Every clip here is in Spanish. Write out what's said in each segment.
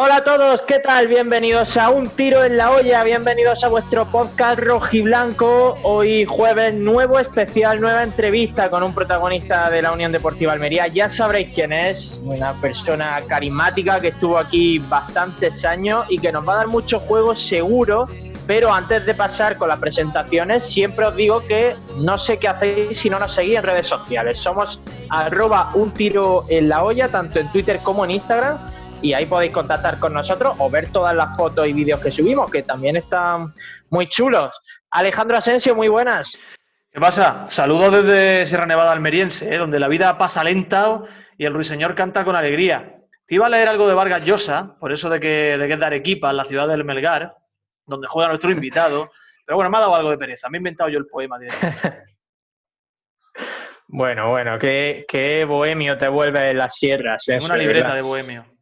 Hola a todos, ¿qué tal? Bienvenidos a Un Tiro en la Olla, bienvenidos a vuestro podcast rojiblanco. Hoy jueves, nuevo especial, nueva entrevista con un protagonista de la Unión Deportiva Almería. Ya sabréis quién es, una persona carismática que estuvo aquí bastantes años y que nos va a dar muchos juegos seguro. Pero antes de pasar con las presentaciones, siempre os digo que no sé qué hacéis si no nos seguís en redes sociales. Somos arroba un tiro en la olla, tanto en Twitter como en Instagram y ahí podéis contactar con nosotros o ver todas las fotos y vídeos que subimos, que también están muy chulos. Alejandro Asensio, muy buenas. ¿Qué pasa? Saludos desde Sierra Nevada Almeriense, ¿eh? donde la vida pasa lenta y el ruiseñor canta con alegría. Te iba a leer algo de Vargas Llosa, por eso de que, de que es de Arequipa, la ciudad del Melgar, donde juega nuestro invitado. Pero bueno, me ha dado algo de pereza. Me he inventado yo el poema bueno, bueno, qué, qué, bohemio te vuelve en las sierras. Es una libreta de bohemio.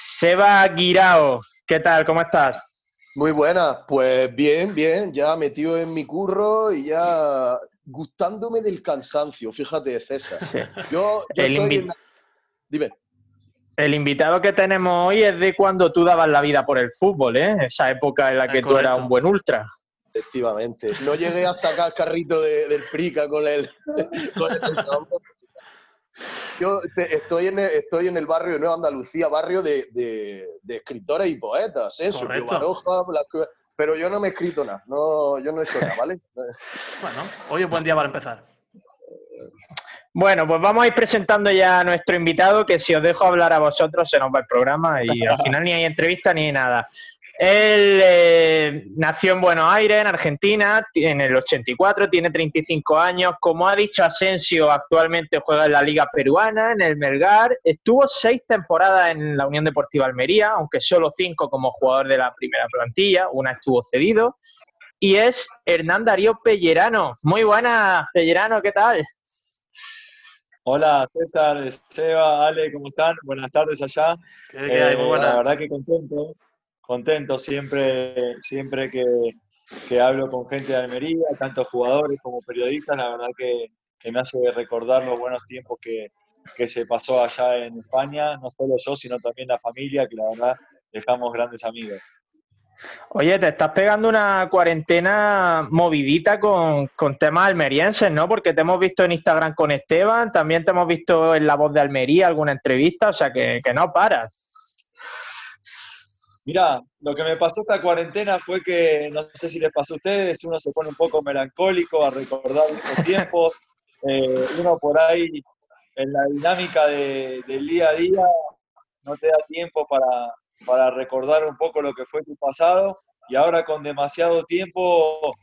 Seba Guirao, ¿qué tal? ¿Cómo estás? Muy buena, pues bien, bien, ya metido en mi curro y ya gustándome del cansancio, fíjate, César. Yo, estoy en... Dime. El invitado que tenemos hoy es de cuando tú dabas la vida por el fútbol, ¿eh? Esa época en la que tú eras un buen ultra. Efectivamente. No llegué a sacar carrito del Prica con el, con el yo estoy, en el, estoy en el barrio de Nueva Andalucía, barrio de, de, escritores y poetas, ¿eh? pero yo no me he escrito nada, no, yo no he hecho nada, ¿vale? bueno, hoy es buen día para empezar. Bueno, pues vamos a ir presentando ya a nuestro invitado, que si os dejo hablar a vosotros se nos va el programa y al final ni hay entrevista ni hay nada. Él eh, nació en Buenos Aires, en Argentina, en el 84, tiene 35 años. Como ha dicho Asensio, actualmente juega en la Liga Peruana, en el Melgar. Estuvo seis temporadas en la Unión Deportiva Almería, aunque solo cinco como jugador de la primera plantilla, una estuvo cedido. Y es Hernán Darío Pellerano. Muy buena, Pellerano, ¿qué tal? Hola César, Seba, Ale, ¿cómo están? Buenas tardes allá. ¿Qué, hay? Muy buena. La verdad que contento contento siempre, siempre que, hablo con gente de Almería, tanto jugadores como periodistas, la verdad que, me hace recordar los buenos tiempos que, se pasó allá en España, no solo yo, sino también la familia, que la verdad dejamos grandes amigos. Oye, te estás pegando una cuarentena movidita con, con, temas almerienses, ¿no? Porque te hemos visto en Instagram con Esteban, también te hemos visto en La Voz de Almería, alguna entrevista, o sea que, que no paras. Mirá, lo que me pasó esta cuarentena fue que, no sé si les pasó a ustedes, uno se pone un poco melancólico a recordar estos tiempos, eh, uno por ahí en la dinámica del día a día no te da tiempo para, recordar un poco lo que fue tu pasado y ahora con demasiado tiempo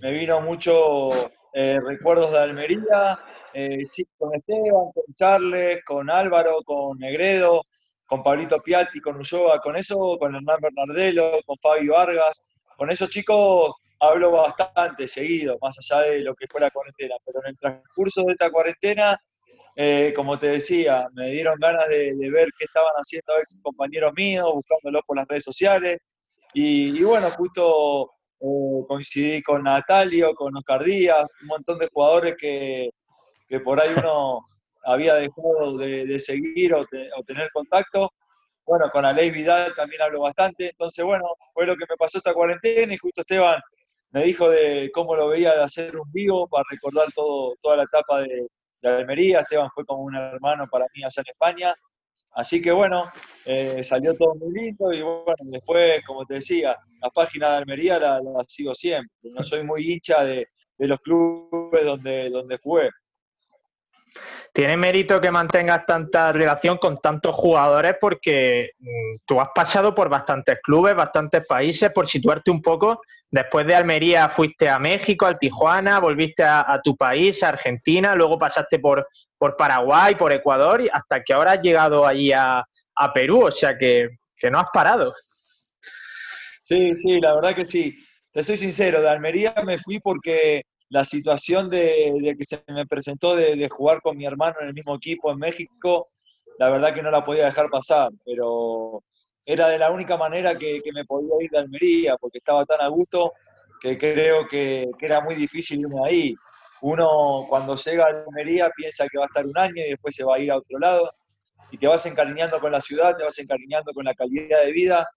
me vino mucho eh, recuerdos de Almería, eh, sí, con Esteban, con Charles, con Álvaro, con Negredo, con Pablito Piatti, con Ulloa, con eso, con Hernán Bernardelo, con Fabio Vargas, con esos chicos hablo bastante seguido, más allá de lo que fue la cuarentena, pero en el transcurso de esta cuarentena, eh, como te decía, me dieron ganas de, ver qué estaban haciendo ex compañeros míos, buscándolos por las redes sociales, y, bueno, justo eh, coincidí con Natalio, con Oscar Díaz, un montón de jugadores que, que por ahí uno había dejado de, seguir o, tener contacto. Bueno, con Aley Vidal también hablo bastante. Entonces, bueno, fue lo que me pasó esta cuarentena y justo Esteban me dijo de cómo lo veía de hacer un vivo para recordar todo, toda la etapa de, Almería. Esteban fue como un hermano para mí allá en España. Así que bueno, eh, salió todo muy lindo y bueno, después, como te decía, la página de Almería la, sigo siempre. No soy muy hincha de, de los clubes donde, donde jugué tiene mérito que mantengas tanta relación con tantos jugadores porque mm, tú has pasado por bastantes clubes, bastantes países, por situarte un poco. Después de Almería fuiste a México, al Tijuana, volviste a, tu país, a Argentina, luego pasaste por, por Paraguay, por Ecuador, y hasta que ahora has llegado allí a, Perú, o sea que, que no has parado. Sí, sí, la verdad que sí. Te soy sincero, de Almería me fui porque la situación de, que se me presentó de, jugar con mi hermano en el mismo equipo en México la verdad que no la podía dejar pasar, pero era de la única manera que, me podía ir de Almería, porque estaba tan a gusto que creo que, que, era muy difícil irme ahí. Uno cuando llega a Almería piensa que va a estar un año y después se va a ir a otro lado, y te vas encariñando con la ciudad, te vas encariñando con la calidad de vida.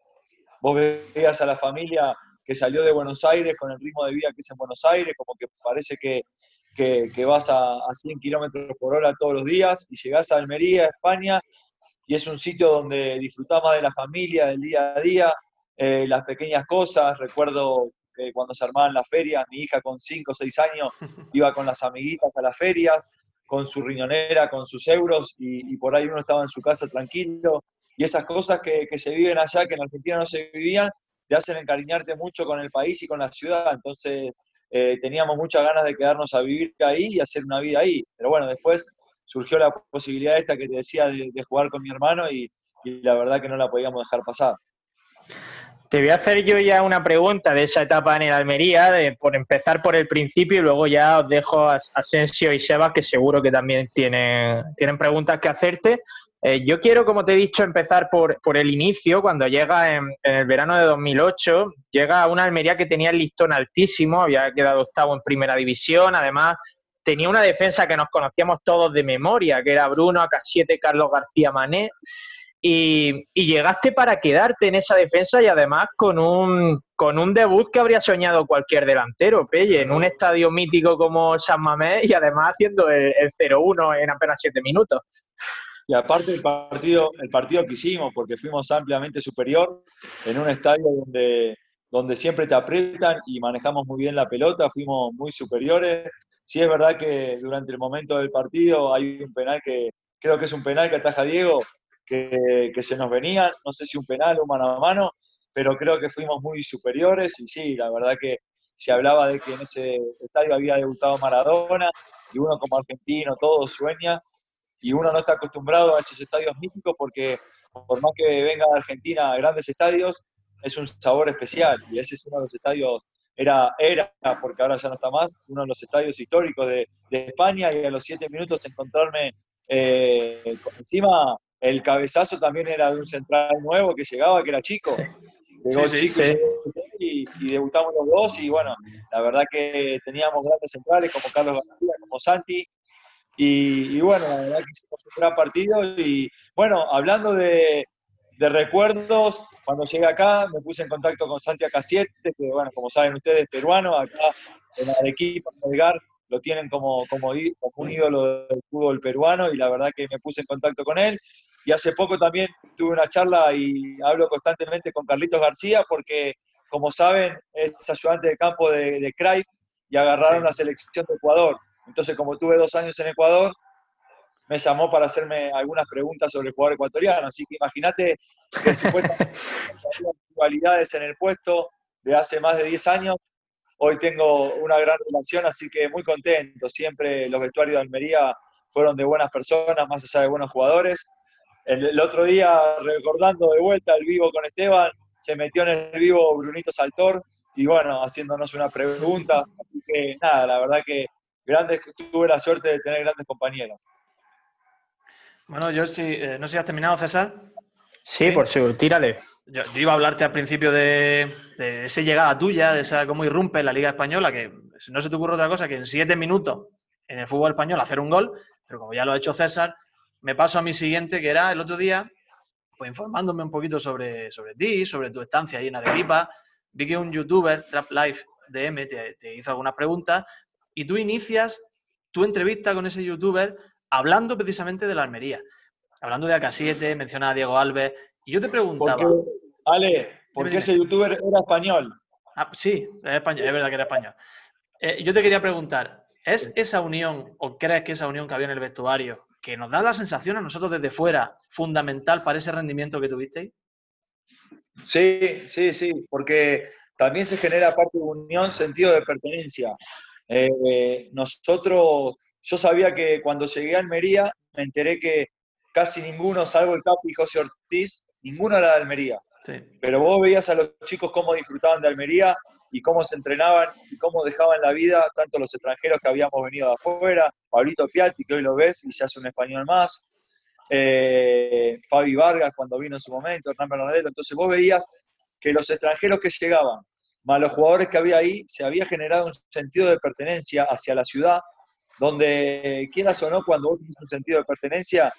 Vos veías a la familia que salió de Buenos Aires con el ritmo de vida que es en Buenos Aires, como que parece que, que, vas a, a 100 kilómetros por hora todos los días y llegás a Almería, España, y es un sitio donde disfrutás más de la familia, del día a día, eh, las pequeñas cosas. Recuerdo que cuando se armaban las ferias, mi hija con 5 o 6 años iba con las amiguitas a las ferias, con su riñonera, con sus euros, y, por ahí uno estaba en su casa tranquilo. Y esas cosas que, que, se viven allá, que en Argentina no se vivían, te hacen encariñarte mucho con el país y con la ciudad. Entonces eh, teníamos muchas ganas de quedarnos a vivir ahí y hacer una vida ahí. Pero bueno, después surgió la posibilidad esta que te decía de, jugar con mi hermano y, la verdad que no la podíamos dejar pasar. Te voy a hacer yo ya una pregunta de esa etapa en el Almería, por empezar por el principio y luego ya os dejo a Asensio y Sebas, que seguro que también tienen, tienen preguntas que hacerte. Eh, yo quiero, como te he dicho, empezar por, por el inicio, cuando llega en, el verano de 2008, llega a una Almería que tenía el listón altísimo, había quedado octavo en primera división, además tenía una defensa que nos conocíamos todos de memoria, que era Bruno, AK7, Carlos García Mané. Y, llegaste para quedarte en esa defensa y además con un, con un debut que habría soñado cualquier delantero, Pelle, en un estadio mítico como San Mamés y además haciendo el, 0-1 en apenas 7 minutos. Y aparte el partido, el partido que hicimos, porque fuimos ampliamente superior en un estadio donde, donde siempre te aprietan y manejamos muy bien la pelota, fuimos muy superiores. Sí es verdad que durante el momento del partido hay un penal que creo que es un penal que ataja Diego, que, se nos venía, no sé si un penal o mano a mano, pero creo que fuimos muy superiores y sí, la verdad que se hablaba de que en ese estadio había debutado Maradona y uno como argentino todo sueña y uno no está acostumbrado a esos estadios míticos porque por más que venga de Argentina a grandes estadios, es un sabor especial y ese es uno de los estadios, era, era porque ahora ya no está más, uno de los estadios históricos de, España y a los siete minutos encontrarme eh, encima el cabezazo también era de un central nuevo que llegaba, que era chico. Llegó chico Y, debutamos los dos y bueno, la verdad que teníamos grandes centrales como Carlos García, como Santi. Y, bueno, la verdad que hicimos un gran partido. Y bueno, hablando de, recuerdos, cuando llegué acá me puse en contacto con Santi Acasiete, que bueno, como saben ustedes, peruano, acá en Arequipa, en Edgar, lo tienen como, como, un ídolo del fútbol peruano y la verdad que me puse en contacto con él. Y hace poco también tuve una charla y hablo constantemente con Carlitos García porque, como saben, es ayudante de campo de, de y agarraron la selección de Ecuador. Entonces, como tuve dos años en Ecuador, me llamó para hacerme algunas preguntas sobre el jugador ecuatoriano. Así que imagínate que supuestamente cualidades en el puesto de hace más de 10 años hoy tengo una gran relación, así que muy contento. Siempre los vestuarios de Almería fueron de buenas personas, más allá de buenos jugadores. El, otro día, recordando de vuelta el vivo con Esteban, se metió en el vivo Brunito Saltor y bueno, haciéndonos una pregunta. Así que nada, la verdad que grandes, tuve la suerte de tener grandes compañeros. Bueno, yo sí, eh, no sé si has terminado, César. Sí, por seguro, tírale. Yo, iba a hablarte al principio de, esa llegada tuya, de esa cómo irrumpe en la Liga Española, que no se te ocurre otra cosa que en siete minutos en el fútbol español hacer un gol, pero como ya lo ha hecho César, me paso a mi siguiente, que era el otro día, pues informándome un poquito sobre, sobre ti, sobre tu estancia ahí en Arequipa. Vi que un youtuber, Trap Life DM, te, te hizo algunas preguntas y tú inicias tu entrevista con ese youtuber hablando precisamente de la Almería hablando de AK7, menciona a Diego Alves, y yo te preguntaba... Ale, ¿por qué ese youtuber era español? Ah, sí, es, español, es verdad que era español. Eh, yo te quería preguntar, ¿es esa unión, o crees que esa unión que había en el vestuario, que nos da la sensación a nosotros desde fuera, fundamental para ese rendimiento que tuvisteis? Sí, sí, sí, porque también se genera parte de unión, sentido de pertenencia. Eh, nosotros, yo sabía que cuando llegué a Almería, me enteré que casi ninguno, salvo el Capi y José Ortiz, ninguno era de Almería. Pero vos veías a los chicos cómo disfrutaban de Almería y cómo se entrenaban y cómo dejaban la vida, tanto los extranjeros que habíamos venido de afuera, Pablito Piatti, que hoy lo ves y se hace un español más, eh, Fabi Vargas cuando vino en su momento, Hernán Bernadette, entonces vos veías que los extranjeros que llegaban, más los jugadores que había ahí, se había generado un sentido de pertenencia hacia la ciudad, donde quieras o no, cuando vos tienes un sentido de pertenencia,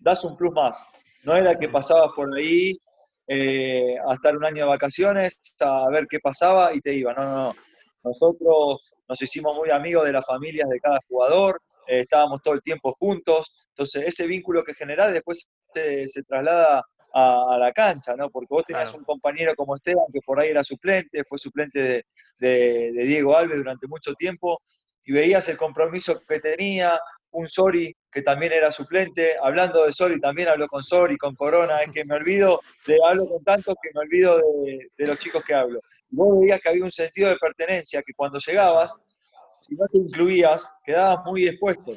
das un plus más. No era que pasabas por ahí eh, a estar un año de vacaciones, a ver qué pasaba y te iba. No, no, no. Nosotros nos hicimos muy amigos de las familias de cada jugador, eh, estábamos todo el tiempo juntos, entonces ese vínculo que generás después se, traslada a, la cancha, ¿no? Porque vos tenías un compañero como Esteban que por ahí era suplente, fue suplente de, de Diego Alves durante mucho tiempo, y veías el compromiso que tenía, un Sori que también era suplente, hablando de Sori, también habló con Sori, con Corona, es que me olvido, de, hablo con tantos que me olvido de, los chicos que hablo. Vos veías que había un sentido de pertenencia, que cuando llegabas, si no te incluías, quedabas muy expuesto.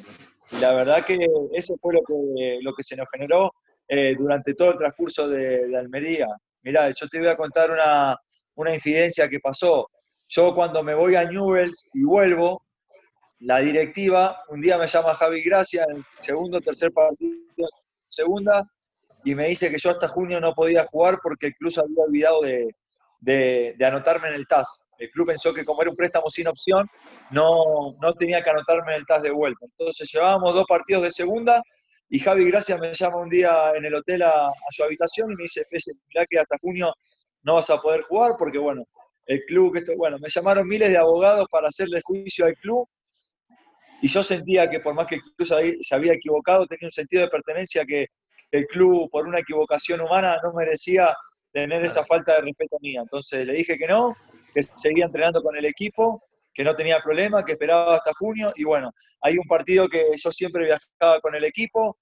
Y la verdad que eso fue lo que, lo que se nos generó eh, durante todo el transcurso de, Almería. Mirá, yo te voy a contar una, una infidencia que pasó. Yo cuando me voy a Newells y vuelvo, la directiva, un día me llama Javi Gracia, en el segundo tercer partido, segunda, y me dice que yo hasta junio no podía jugar porque el club se había olvidado de, anotarme en el TAS. El club pensó que como era un préstamo sin opción, no, no tenía que anotarme en el TAS de vuelta. Entonces llevábamos dos partidos de segunda y Javi Gracia me llama un día en el hotel a, su habitación y me dice, mirá que hasta junio no vas a poder jugar porque, bueno, el club, que esto, bueno, me llamaron miles de abogados para hacerle juicio al club y yo sentía que por más que el club se había equivocado, tenía un sentido de pertenencia que el club, por una equivocación humana, no merecía tener esa falta de respeto mía. Entonces le dije que no, que seguía entrenando con el equipo, que no tenía problema, que esperaba hasta junio. Y bueno, hay un partido que yo siempre viajaba con el equipo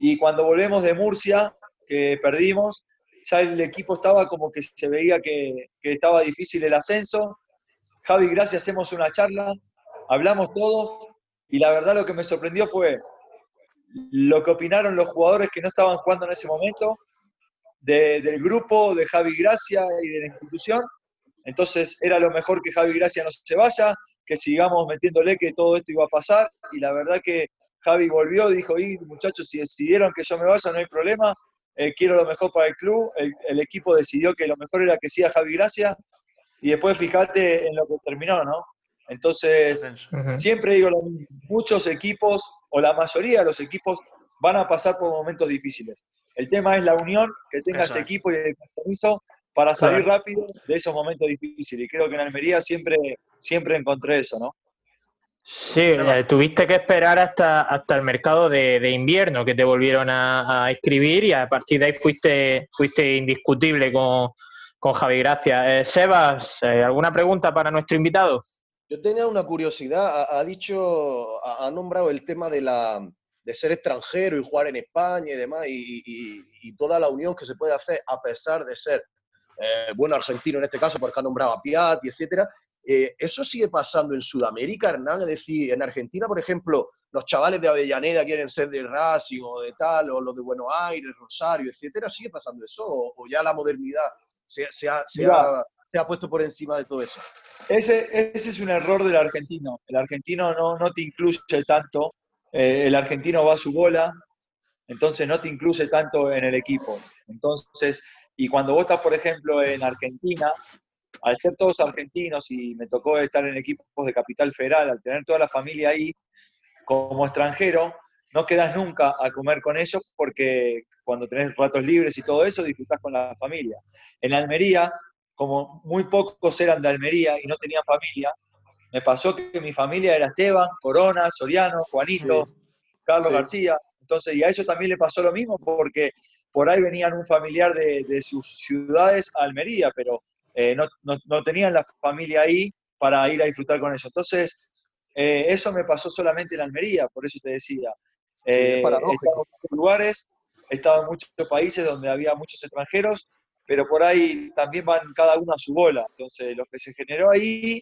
y cuando volvemos de Murcia, que perdimos, ya el equipo estaba como que se veía que, que estaba difícil el ascenso. Javi, gracias, hacemos una charla, hablamos todos y la verdad lo que me sorprendió fue lo que opinaron los jugadores que no estaban jugando en ese momento, del grupo, de Javi Gracia y de la institución. Entonces era lo mejor que Javi Gracia no se vaya, que sigamos metiéndole que todo esto iba a pasar. Y la verdad que Javi volvió, dijo, y muchachos, si decidieron que yo me vaya, no hay problema, eh, quiero lo mejor para el club. El, el, equipo decidió que lo mejor era que siga Javi Gracia. Y después fíjate en lo que terminó, ¿no? Entonces, siempre digo muchos equipos, o la mayoría de los equipos, van a pasar por momentos difíciles. El tema es la unión, que tenga ese equipo y el compromiso para salir rápido de esos momentos difíciles. Y creo que en Almería siempre, siempre encontré eso, ¿no? Sí, eh, tuviste que esperar hasta, hasta el mercado de, invierno que te volvieron a, escribir y a partir de ahí fuiste, fuiste indiscutible con, Javi Gracia. Eh, Sebas, eh, ¿alguna pregunta para nuestro invitado? Yo tenía una curiosidad, ha, dicho, ha, nombrado el tema de, la, de ser extranjero y jugar en España y demás, y, toda la unión que se puede hacer a pesar de ser eh, bueno argentino en este caso, porque ha nombrado a Piatti, etcétera. Eh, ¿Eso sigue pasando en Sudamérica, Hernán? Es decir, en Argentina, por ejemplo, los chavales de Avellaneda quieren ser de Racing o de tal, o los de Buenos Aires, Rosario, etcétera. ¿Sigue pasando eso? ¿O, ya la modernidad se, ha, se ha puesto por encima de todo eso? Ese, ese es un error del argentino. El argentino no, no te incluye tanto. Eh, el argentino va a su bola, entonces no te incluye tanto en el equipo. Entonces, y cuando vos estás, por ejemplo, en Argentina, al ser todos argentinos y me tocó estar en equipos de Capital Federal, al tener toda la familia ahí, como extranjero, no quedas nunca a comer con ellos porque cuando tenés ratos libres y todo eso, disfrutás con la familia. En Almería, como muy pocos eran de Almería y no tenían familia, me pasó que mi familia era Esteban, Corona, Soriano, Juanito, Carlos García. Entonces, y a ellos también le pasó lo mismo porque por ahí venían un familiar de, sus ciudades a Almería, pero eh, no, tenían la familia ahí para ir a disfrutar con ellos. Entonces, eh, eso me pasó solamente en Almería, por eso te decía. Eh, estaba en muchos lugares, estaba en muchos países donde había muchos extranjeros pero por ahí también van cada uno a su bola. Entonces, lo que se generó ahí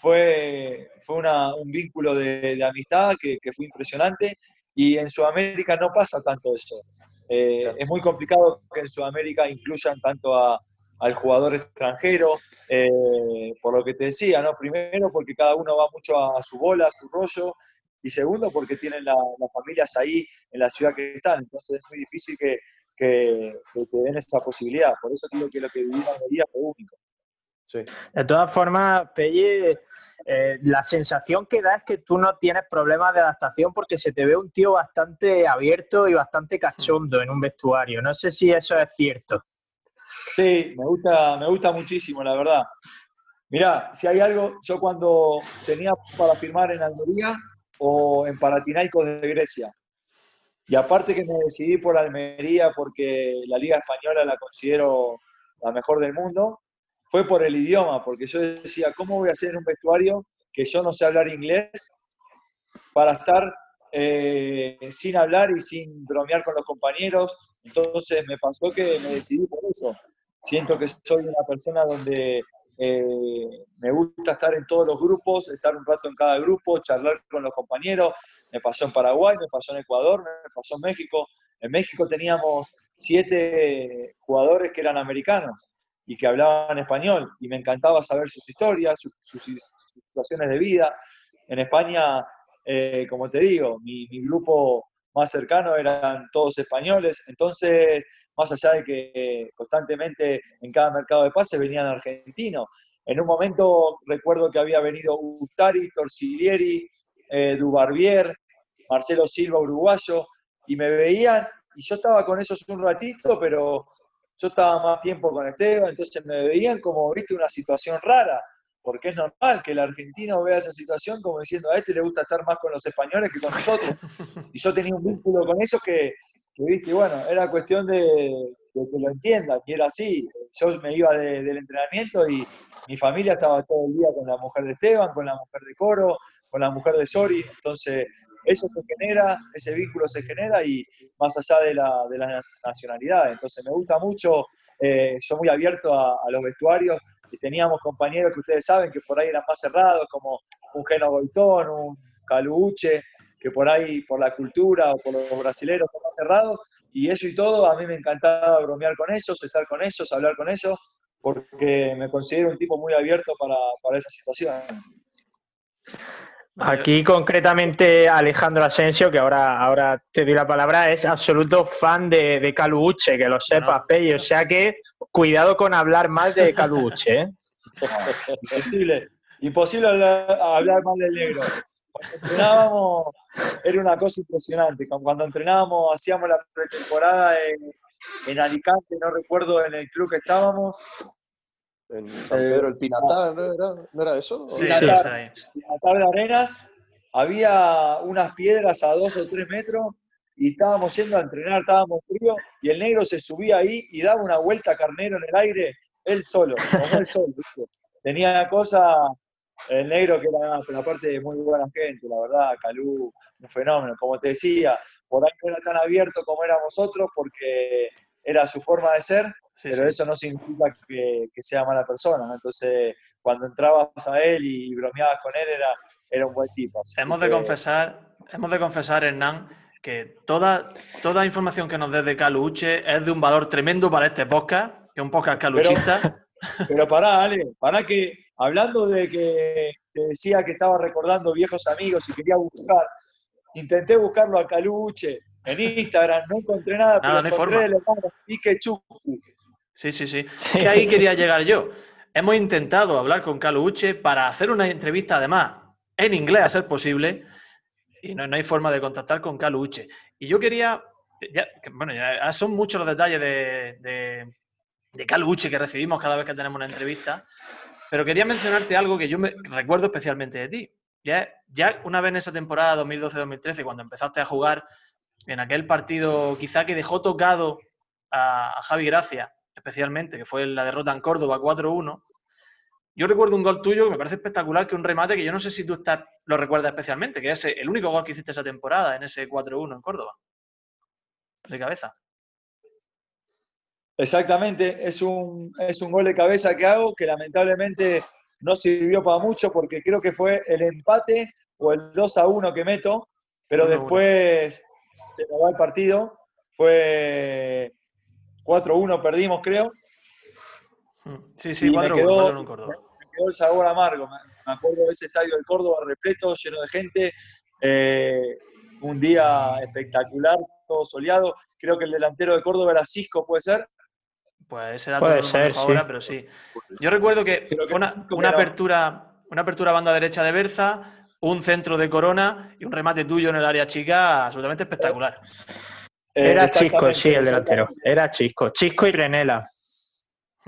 fue, fue un vínculo de, amistad que, fue impresionante y en Sudamérica no pasa tanto eso. Eh, es muy complicado que en Sudamérica incluyan tanto al jugador extranjero, eh, por lo que te decía, ¿no? Primero porque cada uno va mucho a, su bola, a su rollo, y segundo porque tienen las familias ahí en la ciudad que están, entonces es muy difícil que, que, te den esa posibilidad, por eso digo que lo que viví en Almería fue único. De todas formas, Pelle, eh, la sensación que da es que tú no tienes problemas de adaptación porque se te ve un tío bastante abierto y bastante cachondo en un vestuario. No sé si eso es cierto. Sí, me gusta, me gusta muchísimo, la verdad. Mirá, si hay algo, yo cuando tenía para firmar en Almería o en Paratinaicos de Grecia, y aparte que me decidí por Almería porque la Liga Española la considero la mejor del mundo, fue por el idioma, porque yo decía, ¿cómo voy a hacer un vestuario que yo no sé hablar inglés para estar eh, sin hablar y sin bromear con los compañeros? Entonces me pasó que me decidí por eso. Siento que soy una persona donde eh, me gusta estar en todos los grupos, estar un rato en cada grupo, charlar con los compañeros. Me pasó en Paraguay, me pasó en Ecuador, me pasó en México. En México teníamos siete jugadores que eran americanos y que hablaban español y me encantaba saber sus historias, sus, situaciones de vida. En España, eh, como te digo, mi, grupo más cercano eran todos españoles, entonces, más allá de que constantemente en cada mercado de pase venían argentinos. En un momento recuerdo que había venido Ustari, Torsiglieri, eh, Dubarbier, Marcelo Silva, uruguayo, y me veían, y yo estaba con esos un ratito, pero yo estaba más tiempo con Esteban, entonces me veían como, viste, una situación rara, porque es normal que el argentino vea esa situación como diciendo, a este le gusta estar más con los españoles que con nosotros. Y yo tenía un vínculo con eso que, viste, bueno, era cuestión de, que lo entiendan, y era así. Yo me iba del entrenamiento y mi familia estaba todo el día con la mujer de Esteban, con la mujer de Coro, con la mujer de Sori, entonces eso se genera, ese vínculo se genera y más allá de la, de la nacionalidad. Entonces me gusta mucho, eh, muy abierto a, los vestuarios y teníamos compañeros que ustedes saben que por ahí eran más cerrados, como un Geno Goitón, un Caluche, que por ahí, por la cultura o por los brasileños, son más cerrados. Y eso y todo, a mí me encantaba bromear con ellos, estar con ellos, hablar con ellos, porque me considero un tipo muy abierto para, para esa situación. Aquí concretamente Alejandro Asensio, que ahora, ahora te doy la palabra, es absoluto fan de, de Caluche, que lo sepas, no. O sea que cuidado con hablar mal de Caluche. ¿eh? Imposible, imposible hablar, mal del negro. Cuando entrenábamos era una cosa impresionante. Cuando entrenábamos, hacíamos la pretemporada en, en Alicante, no recuerdo en el club que estábamos, en San Pedro el Pinatar, ¿no era, ¿no era eso? Sí, sí, Pinatar de Arenas, había unas piedras a dos o tres metros y estábamos yendo a entrenar, estábamos frío y el negro se subía ahí y daba una vuelta carnero en el aire, él solo, como él solo. Tenía cosa, el negro que era, pero aparte muy buena gente, la verdad, Calú, un fenómeno. Como te decía, por ahí no era tan abierto como éramos nosotros porque era su forma de ser, pero eso no significa que, sea mala persona, Entonces, cuando entrabas a él y, bromeabas con él, era, era un buen tipo. Hemos de confesar, hemos de confesar, Hernán, que toda, toda información que nos des de Caluche es de un valor tremendo para este podcast, que es un podcast caluchista. Pero, pero pará, Ale, para que, hablando de que te decía que estaba recordando viejos amigos y quería buscar, intenté buscarlo a Caluche en Instagram, no encontré nada, pero no encontré el hermano Ike Sí, sí, sí. Que ahí quería llegar yo. Hemos intentado hablar con Carlos Uche para hacer una entrevista, además, en inglés, a ser posible, y no, hay forma de contactar con Carlos Uche. Y yo quería, bueno, ya son muchos los detalles de, de, de Uche que recibimos cada vez que tenemos una entrevista, pero quería mencionarte algo que yo me recuerdo especialmente de ti. Ya, una vez en esa temporada 2012-2013, cuando empezaste a jugar en aquel partido quizá que dejó tocado a, a Javi Gracia, especialmente, que fue la derrota en Córdoba 4-1. Yo recuerdo un gol tuyo que me parece espectacular, que un remate que yo no sé si tú estás, lo recuerdas especialmente, que es el único gol que hiciste esa temporada en ese 4-1 en Córdoba. De cabeza. Exactamente, es un, es un gol de cabeza que hago que lamentablemente no sirvió para mucho porque creo que fue el empate o el 2 a 1 que meto, pero después se me va el partido. Fue 4-1 perdimos, creo. Mm, sí, sí, 4-1 me, quedó, me quedó el sabor amargo. Me acuerdo de ese estadio del Córdoba repleto, lleno de gente, Eh, un día espectacular, todo soleado. Creo que el delantero de Córdoba era Cisco, ¿puede ser? Pues ese dato Puede no ser, sí. ahora, pero sí. Yo recuerdo que una, apertura, una apertura banda derecha de Berza, un centro de Corona y un remate tuyo en el área chica absolutamente espectacular. Eh, Era Chisco, sí, el delantero. Era Chisco. Chisco y Renela.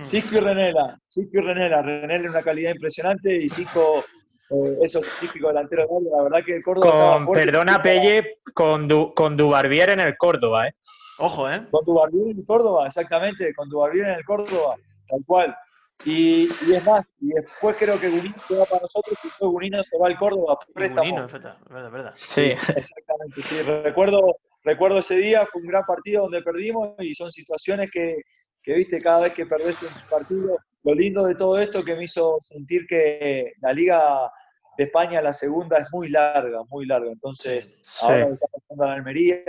Cisco y Renela, Cisco y Renela, Renela en una calidad impresionante y Cisco, eh, eso típico delantero de. La verdad que el Córdoba estaba Con, fuerte. perdona, Pelle, con, du, con Dubarbier en el Córdoba, ¿eh? Ojo, ¿eh? Con Dubarbier en el Córdoba, exactamente, con Dubarbier en el Córdoba, tal cual. Y, y es más, y después creo que Gunino se va para nosotros y después Gunino se va al Córdoba por préstamo. Gunino, es verdad, verdad. Sí. Exactamente, sí. Recuerdo, recuerdo ese día, fue un gran partido donde perdimos y son situaciones que, que, viste, cada vez que perdés un partido, lo lindo de todo esto que me hizo sentir que la Liga de España, la segunda, es muy larga, muy larga. Entonces, Sí. ahora está pasando en Almería,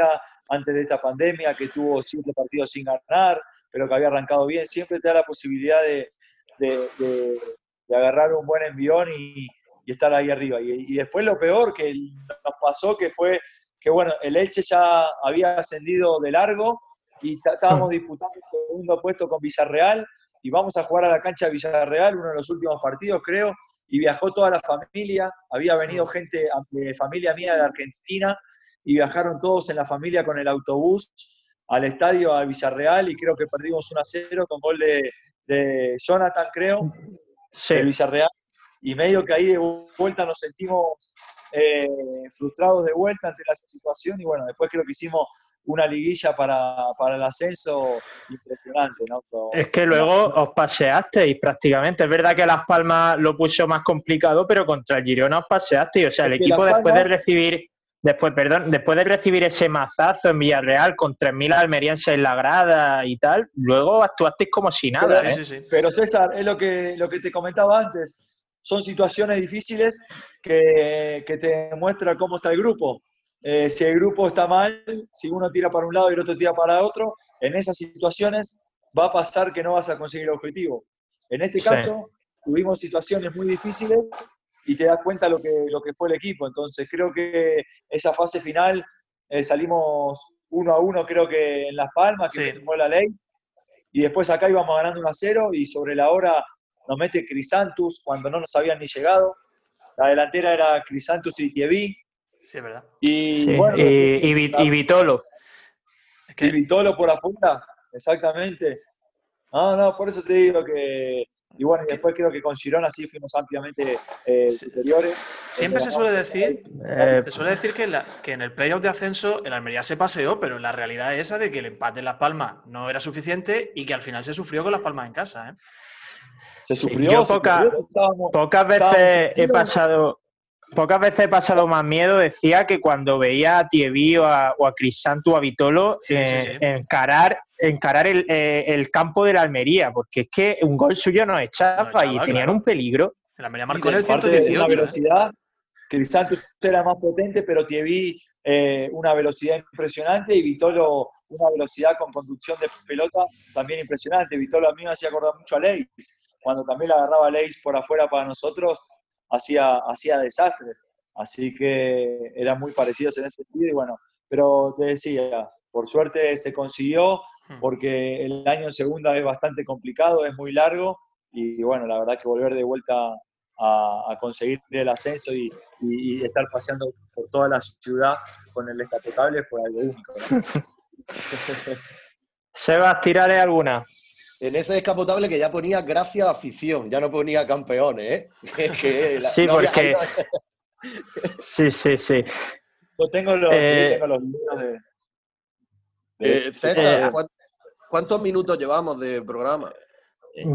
antes de esta pandemia, que tuvo siete partidos sin ganar, pero que había arrancado bien, siempre te da la posibilidad de, de- de- de agarrar un buen envión y, y estar ahí arriba. Y, y después lo peor que nos pasó, que fue que, bueno, el Elche ya había ascendido de largo y estábamos disputando el segundo puesto con Villarreal y vamos a jugar a la cancha de Villarreal, uno de los últimos partidos, creo, y viajó toda la familia, había venido gente, de familia mía de Argentina, y viajaron todos en la familia con el autobús al estadio a Villarreal y creo que perdimos 1 a 0 con gol de, de Jonathan, creo, Sí. del Villarreal. Y medio que ahí de vuelta nos sentimos eh, frustrados de vuelta ante la situación y bueno, después creo que hicimos una liguilla para, para el ascenso impresionante, ¿no? Pero- Es que luego os paseasteis prácticamente. Es verdad que Las Palmas lo puso más complicado, pero contra el Girona os paseasteis. O sea, el equipo después de recibir, después, perdón, después de recibir ese mazazo en Villarreal con 3.000 almerienses en la grada y tal, luego actuasteis como si nada, Pero- ¿eh? Sí, sí, sí. Pero César, es lo que, lo que te comentaba antes, son situaciones difíciles que, que te muestra cómo está el grupo. Eh, si el grupo está mal, si uno tira para un lado y el otro tira para otro, en esas situaciones va a pasar que no vas a conseguir el objetivo. En este Sí. caso, tuvimos situaciones muy difíciles y te das cuenta lo que, lo que fue el equipo. Entonces, creo que esa fase final eh, salimos uno a uno, creo que en Las Palmas, que Sí. firmó la ley, y después acá íbamos ganando 1 a 0 y sobre la hora nos mete Crisantus cuando no nos habían ni llegado. La delantera era Crisantus y Tievi. Sí, es verdad. Y, Sí, bueno, y, Vitolo. Y Vitolo por afuera, exactamente. No, no, por eso te digo que. Y bueno, y después creo que con Girona sí fuimos ampliamente eh, superiores. siempre se suele decir, Eh, se suele decir que, en la- que en el playoff de ascenso el Almería se paseó, pero la realidad es esa de que el empate en Las Palmas no era suficiente y que al final se sufrió con Las Palmas en casa, ¿eh? Se sufrió, yo se poca- sufrió, estábamos- Pocas Estábamos veces he pasado, pocas veces he pasado más miedo. Decía que cuando veía a Tievi o a, o a Crisanto o a Vitolo Sí, eh, sí, sí. encarar, encarar el, eh, el campo de la Almería, porque es que un gol suyo nos echaba, echaba, y tenían claro. un peligro. El Almería marcó en el aparte de una 118. ¿eh? velocidad, Crisantus era más potente, pero Tievi eh, una velocidad impresionante y Vitolo una velocidad con conducción de pelota también impresionante. Vitolo a mí me hacía acordar mucho a Leis. Cuando también la agarraba Leis por afuera para nosotros, hacía, hacía desastres. Así que eran muy parecidos en ese sentido. Y bueno, pero te decía, por suerte se consiguió, Hmm. porque el año en segunda es bastante complicado, es muy largo. Y bueno, la verdad que volver de vuelta a, a conseguir el ascenso y, y- y estar paseando por toda la ciudad con el descapotable fue algo único. ¿no? Sebas, tírale alguna. En ese descapotable que ya ponía gracias a afición, ya no ponía campeones, ¿eh? Es que la- Sí, no porque- Sí, sí, sí. Yo tengo los, sí, Eh, tengo los de. de Eh, este- César, eh, ¿cuán- ¿cuántos minutos llevamos de programa?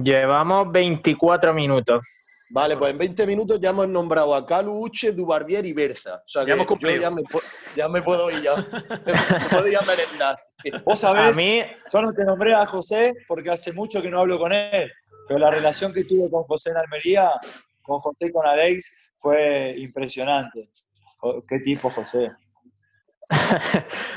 Llevamos 24 minutos. Vale, pues en 20 minutos ya hemos nombrado a Calu, Uche, Dubarbier y Berza. O sea Ya que hemos yo cumplido. ya me, ya me puedo ir ya. me puedo ir a merendar. Vos A sabés, mí, yo no te nombré a José porque hace mucho que no hablo con él, pero la relación que tuve con José en Almería, con José y con Alex, fue impresionante. Qué tipo, José.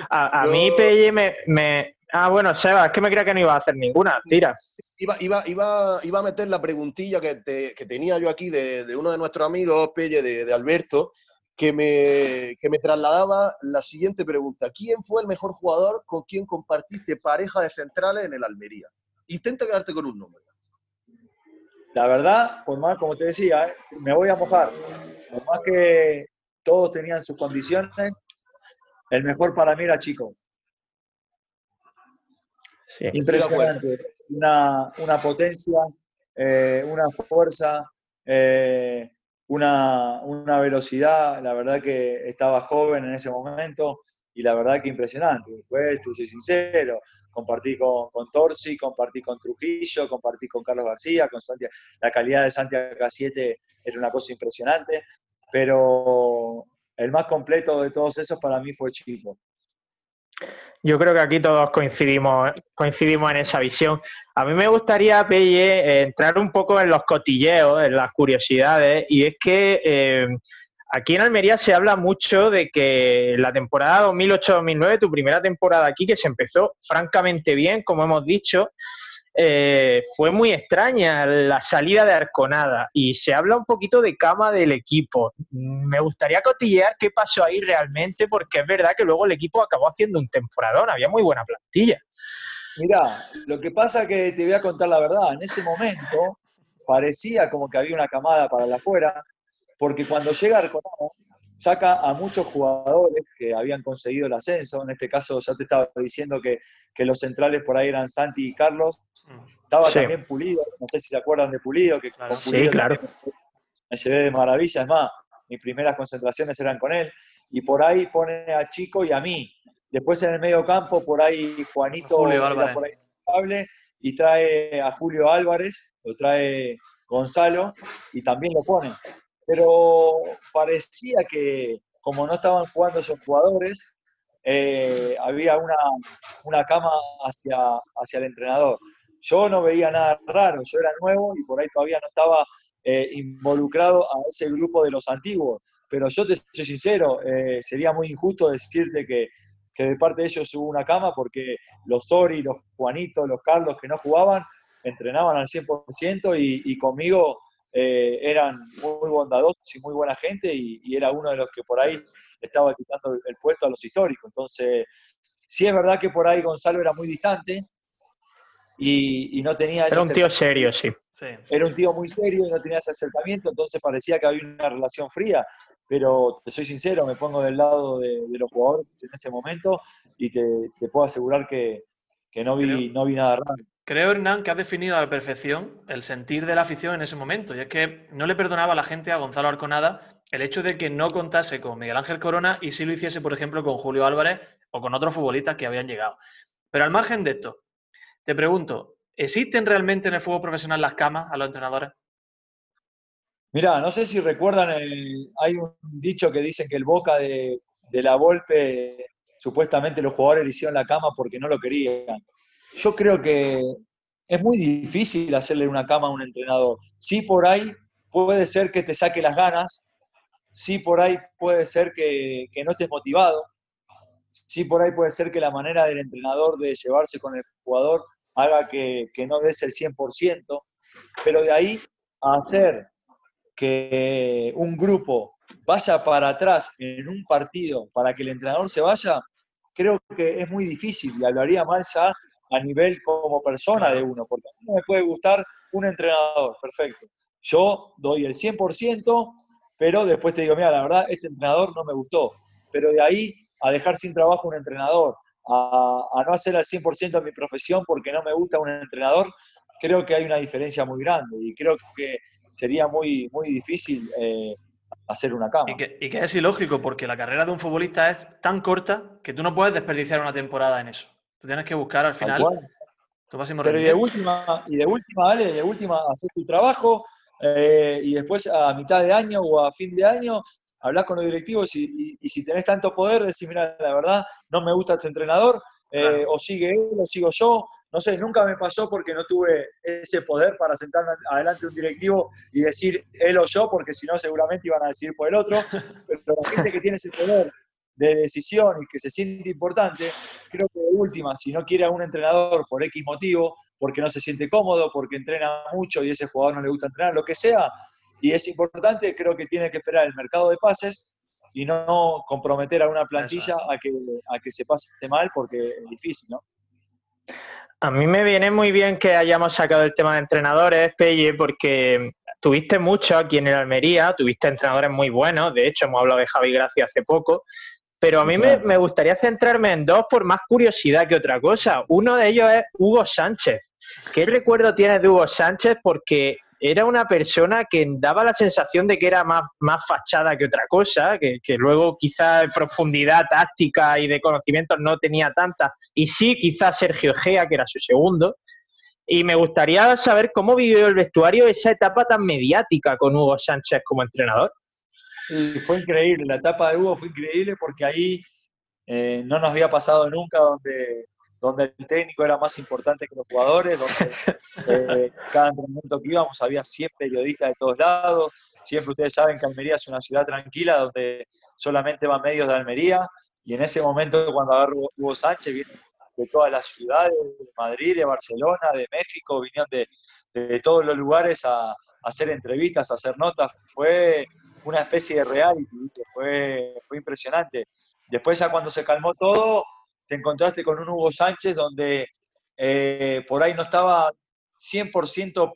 a, a Yo- mí Pelle me, me- Ah, bueno, Sebas, es que me creía que no iba a hacer ninguna. Tira. Iba, iba, iba, iba a meter la preguntilla que, te- que tenía yo aquí de, de uno de nuestros amigos, Pelle, de, de Alberto, que me, que me trasladaba la siguiente pregunta. ¿Quién fue el mejor jugador con quien compartiste pareja de centrales en el Almería? Intenta quedarte con un nombre. La verdad, por más, como te decía, eh, me voy a mojar. Por más que todos tenían sus condiciones, el mejor para mí era Chico. Impresionante. Una, una potencia, eh, una fuerza, eh, una, una, velocidad. La verdad que estaba joven en ese momento y la verdad que impresionante. Después, tú soy sincero, compartí con, con Torsi, compartí con Trujillo, compartí con Carlos García, con Santiago. La calidad de Santiago K7 era una cosa impresionante, pero el más completo de todos esos para mí fue Chico. Yo creo que aquí todos coincidimos, coincidimos en esa visión. A mí me gustaría, Pelle, entrar un poco en los cotilleos, en las curiosidades, y es que eh, aquí en Almería se habla mucho de que la temporada 2008-2009, tu primera temporada aquí, que se empezó francamente bien, como hemos dicho, eh, fue muy extraña la salida de Arconada y se habla un poquito de cama del equipo. Me gustaría cotillear qué pasó ahí realmente, porque es verdad que luego el equipo acabó haciendo un temporadón, había muy buena plantilla. Mira, lo que pasa que te voy a contar la verdad, en ese momento parecía como que había una camada para la afuera, porque cuando llega Arconada saca a muchos jugadores que habían conseguido el ascenso. En este caso, ya te estaba diciendo que, los centrales por ahí eran Santi y Carlos. Estaba también Pulido, no sé si se acuerdan de Pulido, que con Pulido sí, claro. me llevé de maravilla. Es más, mis primeras concentraciones eran con él. Y por ahí pone a Chico y a mí. Después en el medio campo, por ahí Juanito por ahí y trae a Julio Álvarez, lo trae Gonzalo y también lo pone pero parecía que como no estaban jugando esos jugadores, eh, había una, una cama hacia, hacia el entrenador. Yo no veía nada raro, yo era nuevo y por ahí todavía no estaba eh, involucrado a ese grupo de los antiguos. Pero yo te soy sincero, eh, sería muy injusto decirte que, que, de parte de ellos hubo una cama porque los Ori, los Juanitos, los Carlos que no jugaban, entrenaban al 100% y, y conmigo eh, eran muy bondadosos y muy buena gente y, era uno de los que por ahí estaba quitando el, puesto a los históricos. Entonces, sí es verdad que por ahí Gonzalo era muy distante y, no tenía... Era un tío serio, sí. Era un tío muy serio y no tenía ese acercamiento, entonces parecía que había una relación fría, pero te soy sincero, me pongo del lado de, los jugadores en ese momento y te, puedo asegurar que, no, vi, no vi nada raro. Creo, Hernán, que has definido a la perfección el sentir de la afición en ese momento. Y es que no le perdonaba a la gente, a Gonzalo Arconada, el hecho de que no contase con Miguel Ángel Corona y sí lo hiciese, por ejemplo, con Julio Álvarez o con otros futbolistas que habían llegado. Pero al margen de esto, te pregunto, ¿existen realmente en el fútbol profesional las camas a los entrenadores? Mira, no sé si recuerdan, hay un dicho que dicen que el Boca de, de la Volpe, supuestamente los jugadores le hicieron la cama porque no lo querían yo creo que es muy difícil hacerle una cama a un entrenador. Sí, por ahí puede ser que te saque las ganas, sí, por ahí puede ser que, no estés motivado, sí, por ahí puede ser que la manera del entrenador de llevarse con el jugador haga que, no des el 100%, pero de ahí a hacer que un grupo vaya para atrás en un partido para que el entrenador se vaya, creo que es muy difícil y hablaría mal ya a nivel como persona de uno, porque a mí me puede gustar un entrenador, perfecto. Yo doy el 100%, pero después te digo, mira, la verdad, este entrenador no me gustó. Pero de ahí a dejar sin trabajo un entrenador, a, no hacer al 100% mi profesión porque no me gusta un entrenador, creo que hay una diferencia muy grande y creo que sería muy, muy difícil eh, hacer una cama. Y que, y que es ilógico porque la carrera de un futbolista es tan corta que tú no puedes desperdiciar una temporada en eso. Tú tienes que buscar al final. Pero y de última, y de última, Ale, de última, hacer tu trabajo eh, y después a mitad de año o a fin de año hablas con los directivos y, y, si tenés tanto poder, decís, mira, la verdad, no me gusta este entrenador, eh, o sigue él o sigo yo. No sé, nunca me pasó porque no tuve ese poder para sentarme adelante de un directivo y decir él o yo, porque si no seguramente iban a decidir por el otro. Pero la gente que tiene ese poder de decisión y que se siente importante, creo que de última, si no quiere a un entrenador por X motivo, porque no se siente cómodo, porque entrena mucho y ese jugador no le gusta entrenar, lo que sea, y es importante, creo que tiene que esperar el mercado de pases y no comprometer a una plantilla a que, a que se pase mal porque es difícil, ¿no? A mí me viene muy bien que hayamos sacado el tema de entrenadores, Pelle, porque tuviste mucho aquí en el Almería, tuviste entrenadores muy buenos, de hecho hemos hablado de Javi Gracia hace poco, pero a mí me, me, gustaría centrarme en dos por más curiosidad que otra cosa. Uno de ellos es Hugo Sánchez. ¿Qué recuerdo tienes de Hugo Sánchez? Porque era una persona que daba la sensación de que era más, más fachada que otra cosa, que, luego quizás en profundidad táctica y de conocimientos no tenía tanta, y sí quizás Sergio Gea, que era su segundo. Y me gustaría saber cómo vivió el vestuario esa etapa tan mediática con Hugo Sánchez como entrenador. Fue increíble, la etapa de Hugo fue increíble porque ahí eh, no nos había pasado nunca donde donde el técnico era más importante que los jugadores, donde eh, cada entrenamiento que íbamos había 100 periodistas de todos lados, siempre ustedes saben que Almería es una ciudad tranquila donde solamente van medios de Almería, y en ese momento cuando agarró Hugo Sánchez, viene de todas las ciudades, de Madrid, de Barcelona, de México, vinieron de, de todos los lugares a, a, hacer entrevistas, a hacer notas, fue una especie de reality, fue, fue impresionante. Después ya cuando se calmó todo, te encontraste con un Hugo Sánchez donde eh, por ahí no estaba 100%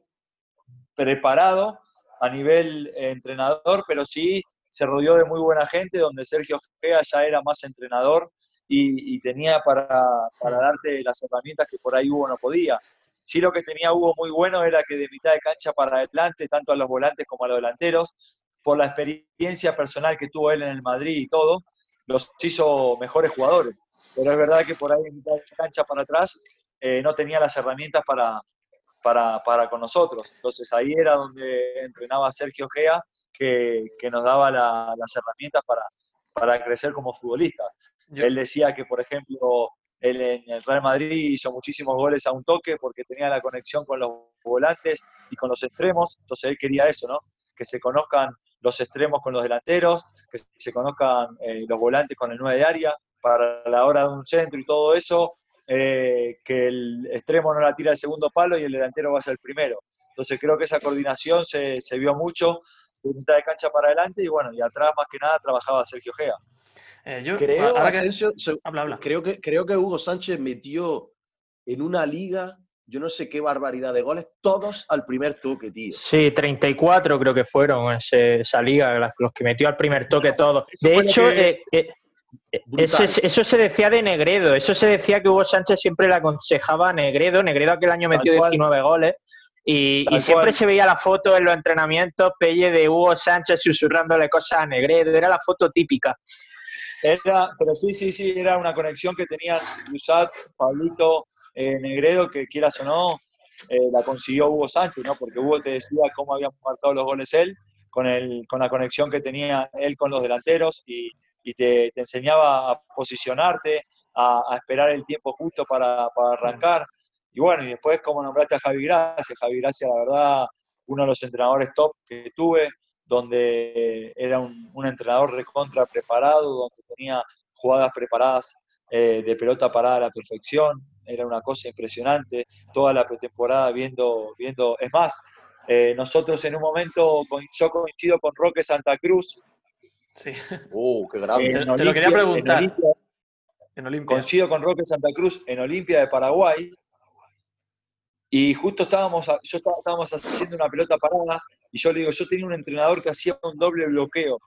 preparado a nivel eh, entrenador, pero sí se rodeó de muy buena gente, donde Sergio Gea ya era más entrenador y, tenía para, para, darte las herramientas que por ahí Hugo no podía. Sí lo que tenía Hugo muy bueno era que de mitad de cancha para adelante, tanto a los volantes como a los delanteros, por la experiencia personal que tuvo él en el Madrid y todo, los hizo mejores jugadores pero es verdad que por ahí en mitad de cancha para atrás eh, no tenía las herramientas para, para, con nosotros. Entonces ahí era donde entrenaba Sergio Gea, que, nos daba las herramientas para, para crecer como futbolista. Él decía que, por ejemplo, él en el Real Madrid hizo muchísimos goles a un toque porque tenía la conexión con los volantes y con los extremos, entonces él quería eso, ¿no? Que se conozcan los extremos con los delanteros, que se conozcan eh, los volantes con el 9 de área, para la hora de un centro y todo eso, eh, que el extremo no la tira al segundo palo y el delantero vaya al primero. Entonces creo que esa coordinación se, se vio mucho de mitad de cancha para adelante y bueno, y atrás más que nada trabajaba Sergio Gea. Eh, yo, creo, que... creo, que, creo que Hugo Sánchez metió en una liga, yo no sé qué barbaridad de goles, todos al primer toque, tío. Sí, 34 creo que fueron esa liga, los que metió al primer toque todos. De hecho, eh, eso, se decía de Negredo, eso se decía que Hugo Sánchez siempre le aconsejaba a Negredo, Negredo aquel año metió 19 goles y, siempre se veía la foto en los entrenamientos, Pelle de Hugo Sánchez susurrándole cosas a Negredo, era la foto típica. Era, pero sí, sí, sí, era una conexión que tenían Lusat, Pablito, eh, Negredo, que quieras o no, eh, la consiguió Hugo Sánchez, ¿no? Porque Hugo te decía cómo habían marcado los goles él, con, el, con la conexión que tenía él con los delanteros y y te, enseñaba a posicionarte, a, esperar el tiempo justo para, arrancar. Y bueno, y después como nombraste a Javi Gracia, Javi Gracia la verdad uno de los entrenadores top que tuve, donde era un, entrenador recontra preparado, donde tenía jugadas preparadas eh, de pelota parada a la perfección, era una cosa impresionante, toda la pretemporada viendo, viendo es más, eh, nosotros en un momento, yo coincido con Roque Santa Cruz, Sí. Uh, qué grande. Eh, te, lo quería preguntar. En Olimpia, Coincido con Roque Santa Cruz en Olimpia de Paraguay. Y justo estábamos, yo estábamos haciendo una pelota parada y yo le digo, yo tenía un entrenador que hacía un doble bloqueo.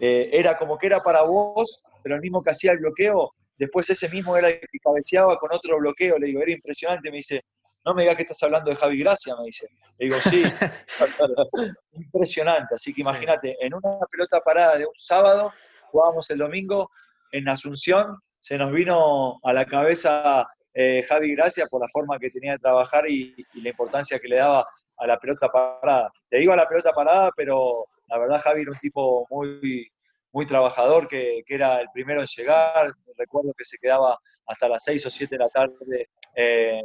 Eh, era como que era para vos, pero el mismo que hacía el bloqueo, después ese mismo era el que cabeceaba con otro bloqueo. Le digo, era impresionante. Me dice, no me digas que estás hablando de Javi Gracia, me dice. Le digo, sí, impresionante. Así que imagínate, en una pelota parada de un sábado, jugábamos el domingo en Asunción, se nos vino a la cabeza eh, Javi Gracia por la forma que tenía de trabajar y, la importancia que le daba a la pelota parada. Le digo a la pelota parada, pero la verdad Javi era un tipo muy, muy trabajador, que, era el primero en llegar. Recuerdo que se quedaba hasta las 6 o 7 de la tarde eh,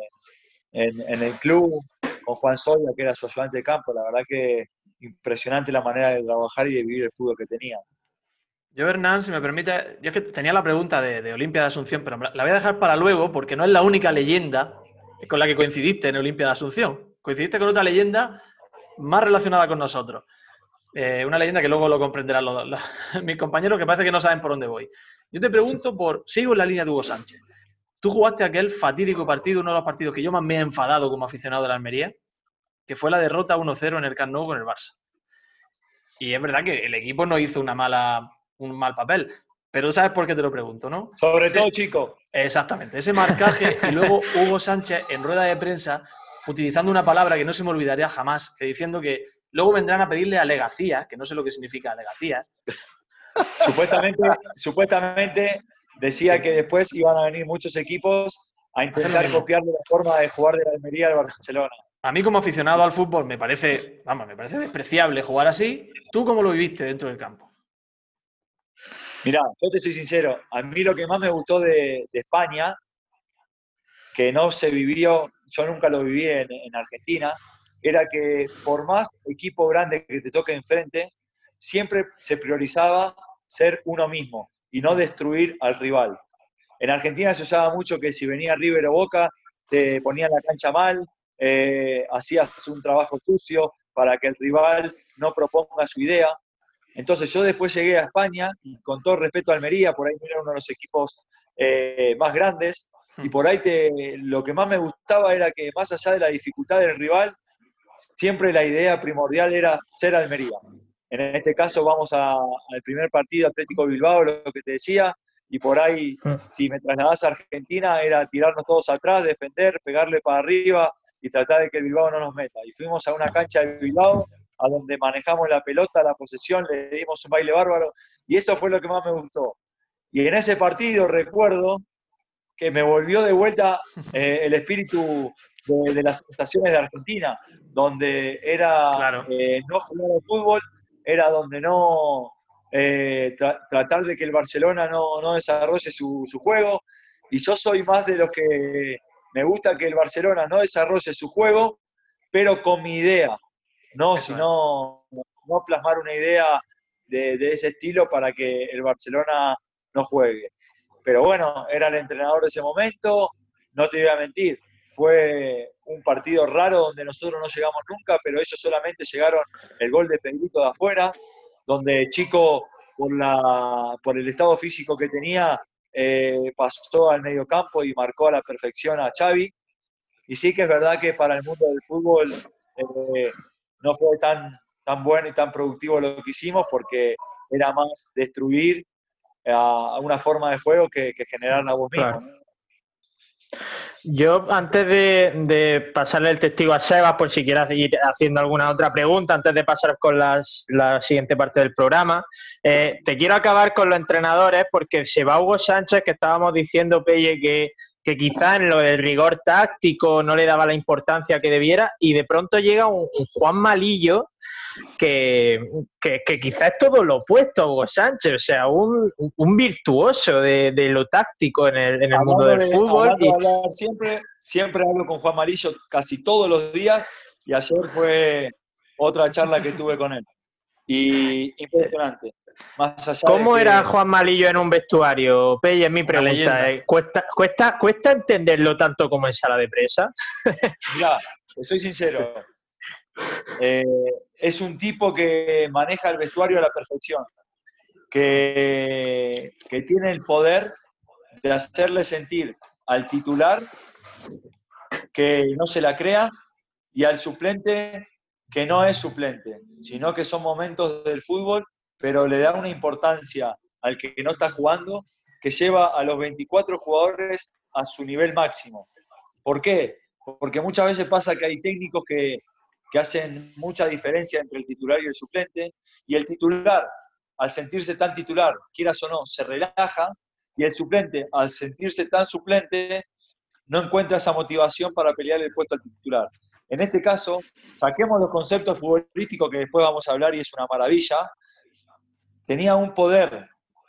en, el club con Juan Soya, que era su ayudante de campo. La verdad que impresionante la manera de trabajar y de vivir el fútbol que tenía. Yo, Hernán, si me permite, yo es que tenía la pregunta de, Olimpia de Asunción, pero la voy a dejar para luego porque no es la única leyenda con la que coincidiste en Olimpia de Asunción. Coincidiste con otra leyenda más relacionada con nosotros. Eh, una leyenda que luego lo comprenderán los, los- mis compañeros que parece que no saben por dónde voy. Yo te pregunto por, sigo en la línea de Hugo Sánchez. Tú jugaste aquel fatídico partido, uno de los partidos que yo más me he enfadado como aficionado de la Almería, que fue la derrota 1-0 en el Camp Nou con el Barça. Y es verdad que el equipo no hizo una mala, un mal papel, pero ¿sabes por qué te lo pregunto, no? Sobre todo, chicos. Exactamente, ese marcaje y luego Hugo Sánchez en rueda de prensa utilizando una palabra que no se me olvidaría jamás, que diciendo que luego vendrán a pedirle alegacías, que no sé lo que significa alegacías, Supuestamente, supuestamente decía que después iban a venir muchos equipos a intentar copiarle la forma de jugar de la Almería al Barcelona. A mí como aficionado al fútbol me parece, vamos, me parece despreciable jugar así. ¿Tú cómo lo viviste dentro del campo? Mirá, yo te soy sincero, a mí lo que más me gustó de, de España, que no se vivió, yo nunca lo viví en, en Argentina, era que por más equipo grande que te toque enfrente, siempre se priorizaba ser uno mismo y no destruir al rival. En Argentina se usaba mucho que si venía River o Boca, te ponían la cancha mal, eh, hacías un trabajo sucio para que el rival no proponga su idea. Entonces yo después llegué a España y con todo respeto a Almería, por ahí era uno de los equipos eh, más grandes y por ahí te, lo que más me gustaba era que más allá de la dificultad del rival, siempre la idea primordial era ser Almería. En este caso vamos a- al primer partido Atlético Bilbao, lo que te decía, y por ahí Mm. si me trasladás a Argentina era tirarnos todos atrás, defender, pegarle para arriba y tratar de que el Bilbao no nos meta. Y fuimos a una cancha de Bilbao a donde manejamos la pelota, la posesión, le dimos un baile bárbaro y eso fue lo que más me gustó. Y en ese partido recuerdo que me volvió de vuelta eh, el espíritu de, de las estaciones de Argentina, donde era Claro. eh, no jugar al fútbol, era donde no eh, tra- tratar de que el Barcelona no, no desarrolle su, su juego. Y yo soy más de los que me gusta que el Barcelona no desarrolle su juego, pero con mi idea, no, Eso es. sino no plasmar una idea de, de ese estilo para que el Barcelona no juegue. Pero bueno, era el entrenador de ese momento, no te voy a mentir, fue un partido raro donde nosotros no llegamos nunca, pero ellos solamente llegaron el gol de Pedrito de afuera, donde Chico, por, la, por el estado físico que tenía, eh, pasó al medio campo y marcó a la perfección a Xavi. Y sí que es verdad que para el mundo del fútbol eh, no fue tan, tan bueno y tan productivo lo que hicimos porque era más destruir a, una forma de juego que, que generar a vos mismo. Claro. Yo, antes de, de pasarle el testigo a Sebas, por si quieres ir haciendo alguna otra pregunta, antes de pasar con las- la siguiente parte del programa, eh, te quiero acabar con los entrenadores, porque se va Hugo Sánchez, que estábamos diciendo, Pelle, que, que quizá en lo del rigor táctico no le daba la importancia que debiera, y de pronto llega un, un Juan Malillo que, que, que quizá es todo lo opuesto a Hugo Sánchez, o sea, un, un virtuoso de, de lo táctico en el, en el mundo del fútbol. y- hablar siempre, siempre hablo con Juan Marillo casi todos los días y ayer fue otra charla que tuve con él. Y impresionante. Más allá ¿Cómo que- era Juan Malillo en un vestuario? Pelle, es mi pregunta. eh. ¿Cuesta, cuesta, ¿Cuesta entenderlo tanto como en sala de presa? Mirá, te soy sincero. Eh, es un tipo que maneja el vestuario a la perfección, que, que tiene el poder de hacerle sentir al titular que no se la crea y al suplente que no es suplente, sino que son momentos del fútbol, pero le da una importancia al que no está jugando que lleva a los 24 jugadores a su nivel máximo. ¿Por qué? Porque muchas veces pasa que hay técnicos que, que hacen mucha diferencia entre el titular y el suplente, y el titular, al sentirse tan titular, quieras o no, se relaja, y el suplente, al sentirse tan suplente, no encuentra esa motivación para pelear el puesto al titular. En este caso, saquemos los conceptos futbolísticos que después vamos a hablar y es una maravilla. Tenía un poder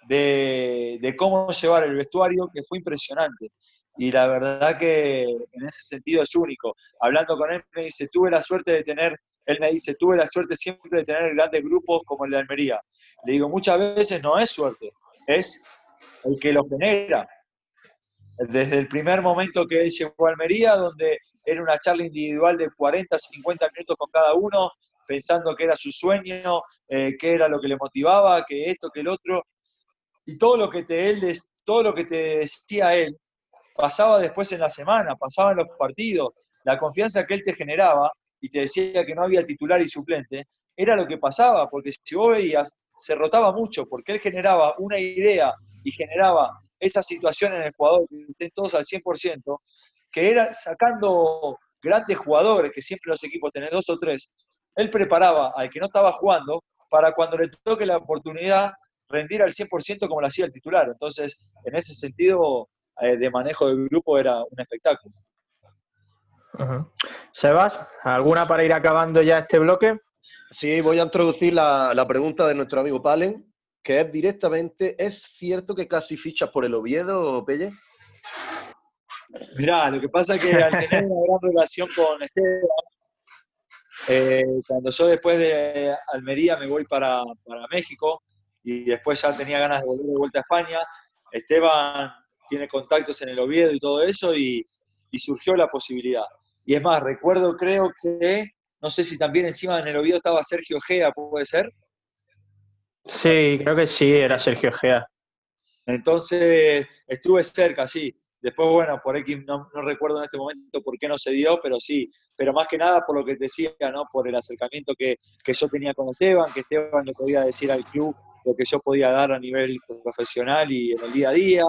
de, de cómo llevar el vestuario que fue impresionante. Y la verdad que en ese sentido es único. Hablando con él me dice, tuve la suerte de tener, él me dice, tuve la suerte siempre de tener grandes grupos como el de Almería. Le digo, muchas veces no es suerte, es el que lo genera. Desde el primer momento que él llegó a Almería, donde era una charla individual de 40, 50 minutos con cada uno, pensando que era su sueño, eh, que era lo que le motivaba, que esto, que el otro. Y todo lo que te, él, todo lo que te decía él pasaba después en la semana, pasaba en los partidos. La confianza que él te generaba y te decía que no había titular y suplente, era lo que pasaba, porque si vos veías, se rotaba mucho, porque él generaba una idea y generaba esa situación en el jugador, que estén todos al 100%, que era sacando grandes jugadores, que siempre los equipos tienen dos o tres, él preparaba al que no estaba jugando para cuando le toque la oportunidad rendir al 100% como lo hacía el titular. Entonces, en ese sentido, eh, de manejo del grupo era un espectáculo. Sebas, ¿alguna para ir acabando ya este bloque? Sí, voy a introducir la, la pregunta de nuestro amigo Palen, que es directamente, ¿es cierto que casi fichas por el Oviedo, Pelle? Mirá, lo que pasa es que al tener una gran relación con Esteban, eh, cuando yo después de Almería me voy para, para, México y después ya tenía ganas de volver de vuelta a España, Esteban tiene contactos en el Oviedo y todo eso y, y surgió la posibilidad. Y es más, recuerdo, creo que, no sé si también encima en el Oviedo estaba Sergio Gea, ¿puede ser? Sí, creo que sí, era Sergio Gea. Entonces, estuve cerca, sí. Después, bueno, por X no, no, recuerdo en este momento por qué no se dio, pero sí. Pero más que nada por lo que te decía, ¿no? Por el acercamiento que, que yo tenía con Esteban, que Esteban le podía decir al club lo que yo podía dar a nivel profesional y en el día a día.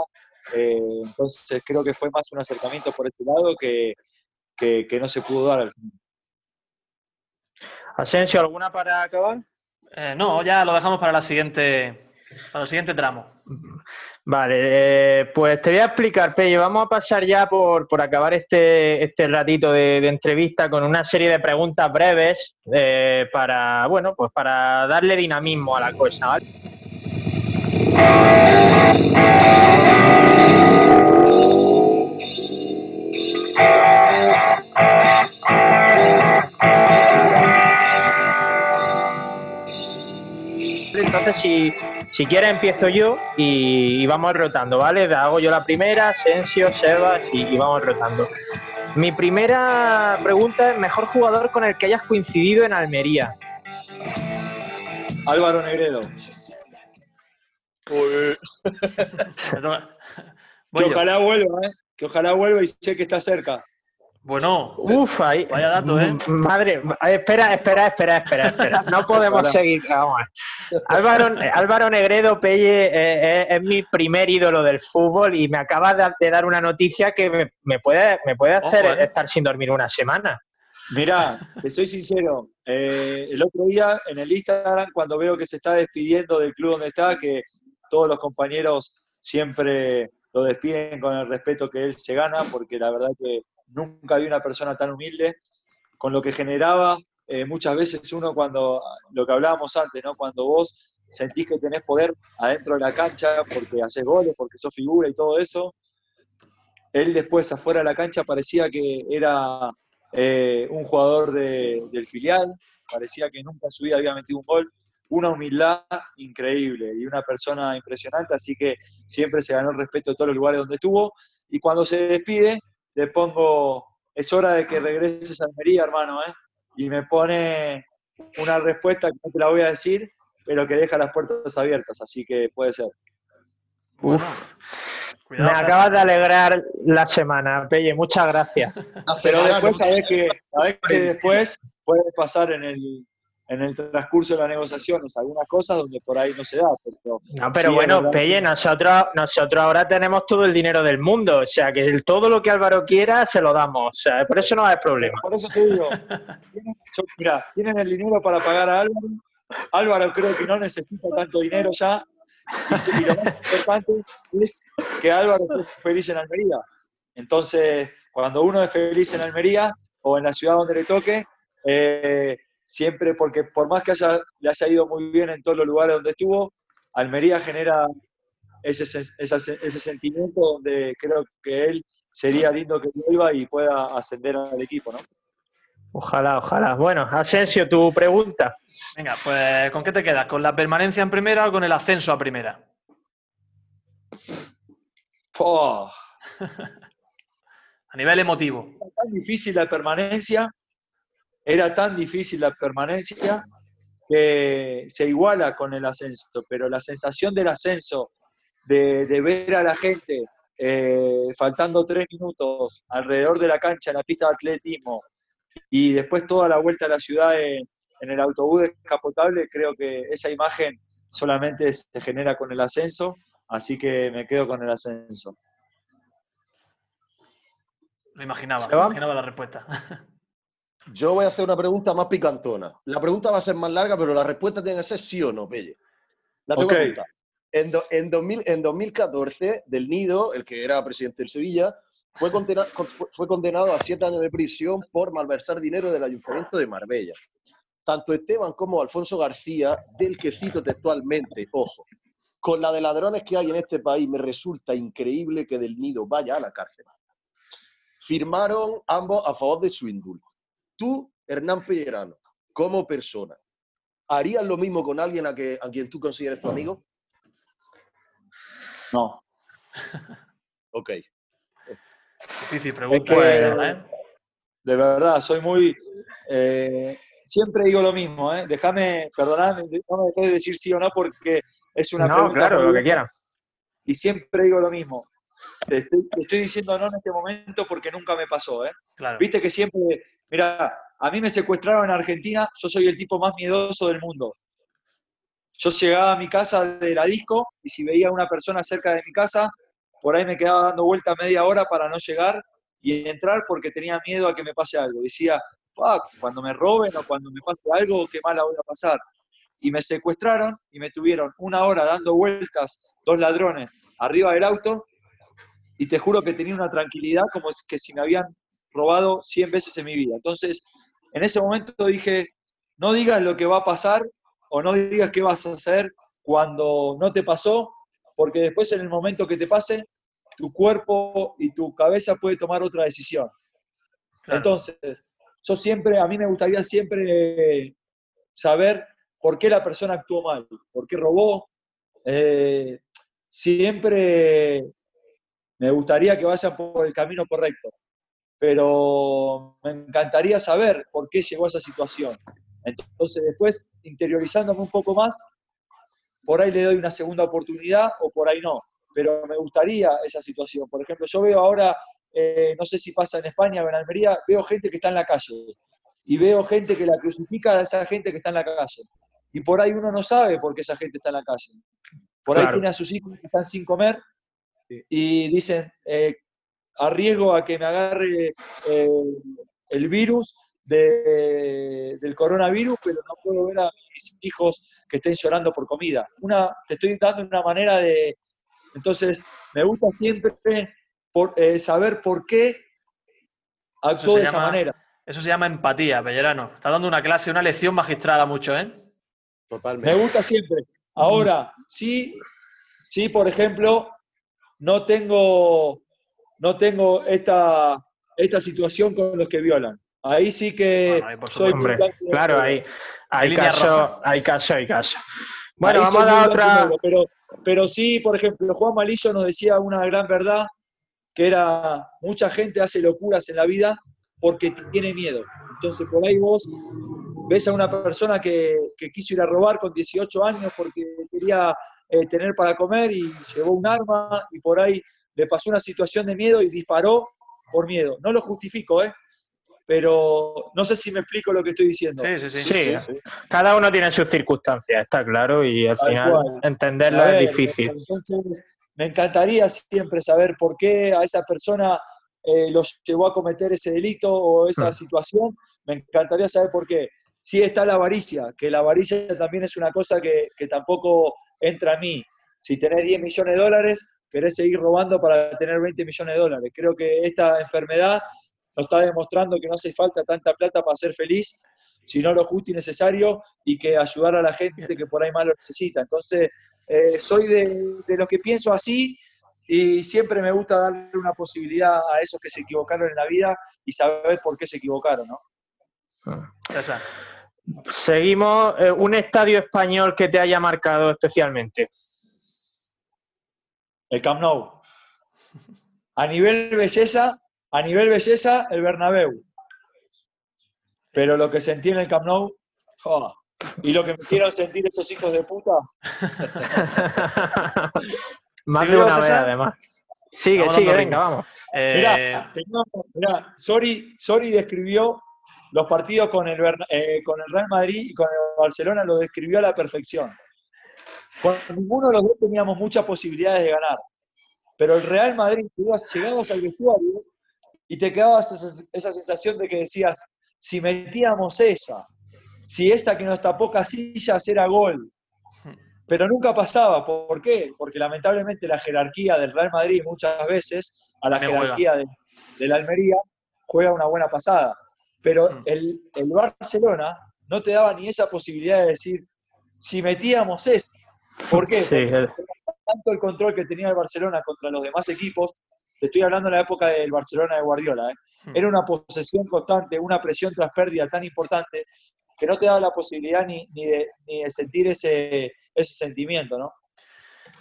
Eh, entonces, creo que fue más un acercamiento por ese lado que, que, que no se pudo dar al final. Asensio, ¿alguna para acabar? Eh, no, ya lo dejamos para la siguiente, para el siguiente tramo. Vale, eh, pues te voy a explicar, Pello. Vamos a pasar ya por, por acabar este, este ratito de, entrevista con una serie de preguntas breves eh, para, bueno, pues para darle dinamismo a la cosa, ¿vale? Entonces, si, si quieres, empiezo yo y, y, vamos rotando, ¿vale? Hago yo la primera, Sensio, Sebas y, y, vamos rotando. Mi primera pregunta es: ¿mejor jugador con el que hayas coincidido en Almería? Álvaro Negredo. Voy que ojalá vuelva, ¿eh? Que ojalá vuelva y sé que está cerca. Bueno, Uf, ahí, vaya dato, ¿eh? Madre, espera, espera, espera, espera, espera. No podemos seguir. Vamos. Álvaro, Álvaro Negredo Pelle eh, es, es, mi primer ídolo del fútbol y me acaba de, de dar una noticia que me, me, puede, me puede hacer Ojo, eh. estar sin dormir una semana. Mira, te soy sincero. Eh, el otro día en el Instagram, cuando veo que se está despidiendo del club donde está, que todos los compañeros siempre lo despiden con el respeto que él se gana, porque la verdad que nunca vi una persona tan humilde, con lo que generaba eh, muchas veces uno cuando, lo que hablábamos antes, ¿no? cuando vos sentís que tenés poder adentro de la cancha porque haces goles, porque sos figura y todo eso, él después afuera de la cancha parecía que era eh, un jugador de, del filial, parecía que nunca en su vida había metido un gol, una humildad increíble y una persona impresionante, así que siempre se ganó el respeto de todos los lugares donde estuvo, y cuando se despide, le pongo, es hora de que regreses a Almería, hermano, ¿eh? Y me pone una respuesta que no te la voy a decir, pero que deja las puertas abiertas, así que puede ser. Uf. Cuidado, me acabas de alegrar la semana, Pelle, muchas gracias. pero después sabés que, sabés que después puede pasar en el, en el transcurso de las negociaciones algunas cosas donde por ahí no se da. Pero no, pero sí, bueno, Pelle, nosotros, nosotros ahora tenemos todo el dinero del mundo, o sea, que todo lo que Álvaro quiera se lo damos, o sea, por eso no hay problema. Por eso te digo, mira, tienen el dinero para pagar a Álvaro, Álvaro creo que no necesita tanto dinero ya, y, y lo más importante es que Álvaro esté feliz en Almería. Entonces, cuando uno es feliz en Almería o en la ciudad donde le toque, eh, siempre, porque por más que haya, le haya ido muy bien en todos los lugares donde estuvo, Almería genera ese, ese, ese sentimiento donde creo que él sería lindo que vuelva y pueda ascender al equipo, ¿no? Ojalá, ojalá. Bueno, Asensio, tu pregunta. Venga, pues ¿con qué te quedas? ¿Con la permanencia en primera o con el ascenso a primera? Oh. a nivel emotivo. Es tan difícil la permanencia era tan difícil la permanencia que se iguala con el ascenso, pero la sensación del ascenso, de, ver a la gente eh, faltando tres minutos alrededor de la cancha en la pista de atletismo y después toda la vuelta a la ciudad en, el autobús descapotable, creo que esa imagen solamente se genera con el ascenso, así que me quedo con el ascenso. Lo imaginaba, me imaginaba la respuesta. Yo voy a hacer una pregunta más picantona. La pregunta va a ser más larga, pero la respuesta tiene que ser sí o no, Pelle. La tengo okay. En, en, 2000, en 2014, Del Nido, el que era presidente del Sevilla, fue condenado, fue condenado a siete años de prisión por malversar dinero del Ayuntamiento de Marbella. Tanto Esteban como Alfonso García, del que cito textualmente, ojo, con la de ladrones que hay en este país, me resulta increíble que Del Nido vaya a la cárcel. Firmaron ambos a favor de su indulto. Tú, Hernán Pellerano, como persona, ¿harías lo mismo con alguien a, que, a quien tú consideres tu amigo? No. ok. Difícil pregunta. ¿eh? De verdad, soy muy... Eh, siempre digo lo mismo, ¿eh? Déjame, perdonadme, no me dejes de decir sí o no porque es una no, claro, lo que quieras. Y siempre digo lo mismo. Te estoy, diciendo no en este momento porque nunca me pasó, ¿eh? Viste que siempre, mira, a mí me secuestraron en Argentina, yo soy el tipo más miedoso del mundo. Yo llegaba a mi casa de la disco y si veía a una persona cerca de mi casa, por ahí me quedaba dando vuelta media hora para no llegar y entrar porque tenía miedo a que me pase algo. Decía, cuando me roben o cuando me pase algo, qué mala voy a pasar. Y me secuestraron y me tuvieron una hora dando vueltas, dos ladrones, arriba del auto y te juro que tenía una tranquilidad como que si me habían robado 100 veces en mi vida. Entonces, en ese momento dije, no digas lo que va a pasar o no digas qué vas a hacer cuando no te pasó, porque después en el momento que te pase, tu cuerpo y tu cabeza puede tomar otra decisión. Entonces, yo siempre, a mí me gustaría siempre saber por qué la persona actuó mal, por qué robó. Eh, siempre me gustaría que vayan por el camino correcto, pero me encantaría saber por qué llegó a esa situación. Entonces, después, interiorizándome un poco más, por ahí le doy una segunda oportunidad o por ahí no. Pero me gustaría esa situación. Por ejemplo, yo veo ahora, eh, no sé si pasa en España o en Almería, veo gente que está en la calle y veo gente que la crucifica a esa gente que está en la calle. Y por ahí uno no sabe por qué esa gente está en la calle. Por ahí tiene a sus hijos que están sin comer y dicen, eh, arriesgo a que me agarre eh, el virus del coronavirus, pero no puedo ver a mis hijos que estén llorando por comida. Una, te estoy dando una manera de... Entonces, me gusta siempre por, eh, saber por qué actuó de esa manera. Eso se llama empatía, Pellerano. Está dando una clase, una lección magistrada mucho, ¿eh? Totalmente. Me gusta siempre. Ahora, sí, sí, por ejemplo, no tengo, no tengo esta, esta situación con los que violan. Ahí sí que soy hombre, Claro, ahí hay caso, hay caso, hay caso. Bueno, vamos a dar otra. Pero, pero sí, por ejemplo, Juan Malillo nos decía una gran verdad, que era mucha gente hace locuras en la vida porque tiene miedo. Entonces, por ahí vos ves a una persona que, quiso ir a robar con 18 años porque quería eh, tener para comer y llevó un arma y por ahí le pasó una situación de miedo y disparó por miedo. No lo justifico, ¿eh? pero no sé si me explico lo que estoy diciendo. Sí, sí, sí. Cada uno tiene sus circunstancias, está claro, y al final entenderlo es difícil. Entonces, me encantaría siempre saber por qué a esa persona eh, los llevó a cometer ese delito o esa hmm. situación. Me encantaría saber por qué. Sí está la avaricia, que la avaricia también es una cosa que, que tampoco entra a mí. Si tenés 10 millones de dólares, querés seguir robando para tener 20 millones de dólares. Creo que esta enfermedad nos está demostrando que no hace falta tanta plata para ser feliz, sino lo justo y necesario y que ayudar a la gente que por ahí más lo necesita. Entonces, eh, soy de, los que pienso así y siempre me gusta darle una posibilidad a esos que se equivocaron en la vida y saber por qué se equivocaron, ¿no? Seguimos. Eh, un estadio español que te haya marcado especialmente. El Camp Nou. A nivel belleza, a nivel belleza, el Bernabéu. pero lo que sentí en el Camp Nou, oh, y lo que me hicieron sentir esos hijos de puta. Más ¿Sí de una vez, además. Sigue, sigue, venga, vamos. Eh, Mirá, Sori, Sori describió los partidos con el, eh, con el Real Madrid y con el Barcelona, lo describió a la perfección. Con ninguno de los dos teníamos muchas posibilidades de ganar. Pero el Real Madrid, ibas- llegabas al vestuario y te quedabas esa, esa sensación de que decías, si metíamos esa, si esa que nos tapó Casillas era gol. Pero nunca pasaba. ¿Por qué? Porque lamentablemente la jerarquía del Real Madrid muchas veces a la Me jerarquía de, de la Almería juega una buena pasada. Pero Mm. el, el Barcelona no te daba ni esa posibilidad de decir, si metíamos esa. ¿Por qué? Sí, Porque el- tanto el control que tenía el Barcelona contra los demás equipos, te estoy hablando de la época del Barcelona de Guardiola, ¿eh? Hmm. era una posesión constante, una presión tras pérdida tan importante que no te daba la posibilidad ni, ni, de, ni de sentir ese, ese sentimiento, ¿no?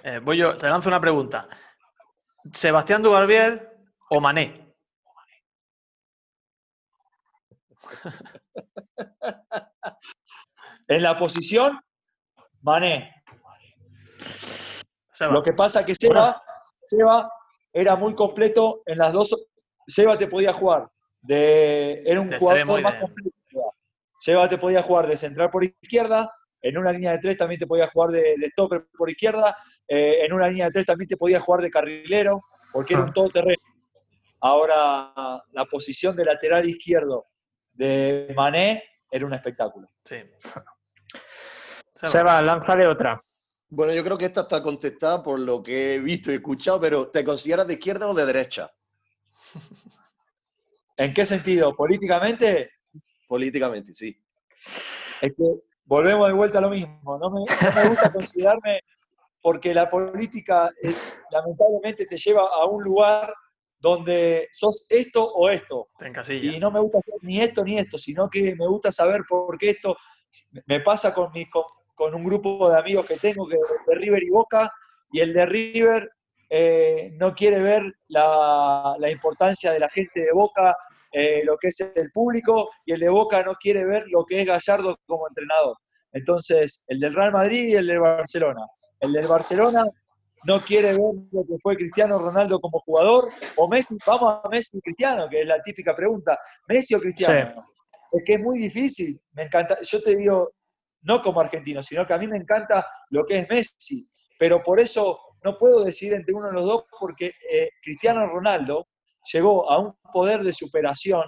eh, voy yo, te lanzo una pregunta. ¿Sebastián Dugarbier o Mané? En la posición, Mané. Seba. Lo que pasa que Seba, Seba era muy completo en las dos. Seba te podía jugar de. Era un De jugador más de- completo. Seba. Seba te podía jugar de central por izquierda, en una línea de tres también te podía jugar de, de stopper por izquierda, eh, en una línea de tres también te podía jugar de carrilero, porque era un Ah. todoterreno. Ahora, la posición de lateral izquierdo de Mané era un espectáculo. Sí. Seba. Seba, lánzale otra. Bueno, yo creo que esta está contestada por lo que he visto y escuchado, pero ¿te consideras de izquierda o de derecha? ¿En qué sentido? Políticamente, Políticamente, sí. es que volvemos de vuelta a lo mismo. No me, no me gusta considerarme, porque la política eh, lamentablemente te lleva a un lugar donde sos esto o esto. Y no me gusta hacer ni esto ni esto, sino que me gusta saber por qué esto me pasa con, mi, con, un grupo de amigos que tengo, que de River y Boca, y el de River eh, no quiere ver la, la importancia de la gente de Boca, eh, lo que es el público, y el de Boca no quiere ver lo que es Gallardo como entrenador. Entonces, el del Real Madrid y el del Barcelona. El del Barcelona no quiere ver lo que fue Cristiano Ronaldo como jugador, o Messi, vamos a Messi y Cristiano, que es la típica pregunta, Messi o Cristiano. Es que es muy difícil, me encanta, yo te digo, no como argentino, sino que a mí me encanta lo que es Messi, pero por eso no puedo decidir entre uno de los dos, porque eh, Cristiano Ronaldo llegó a un poder de superación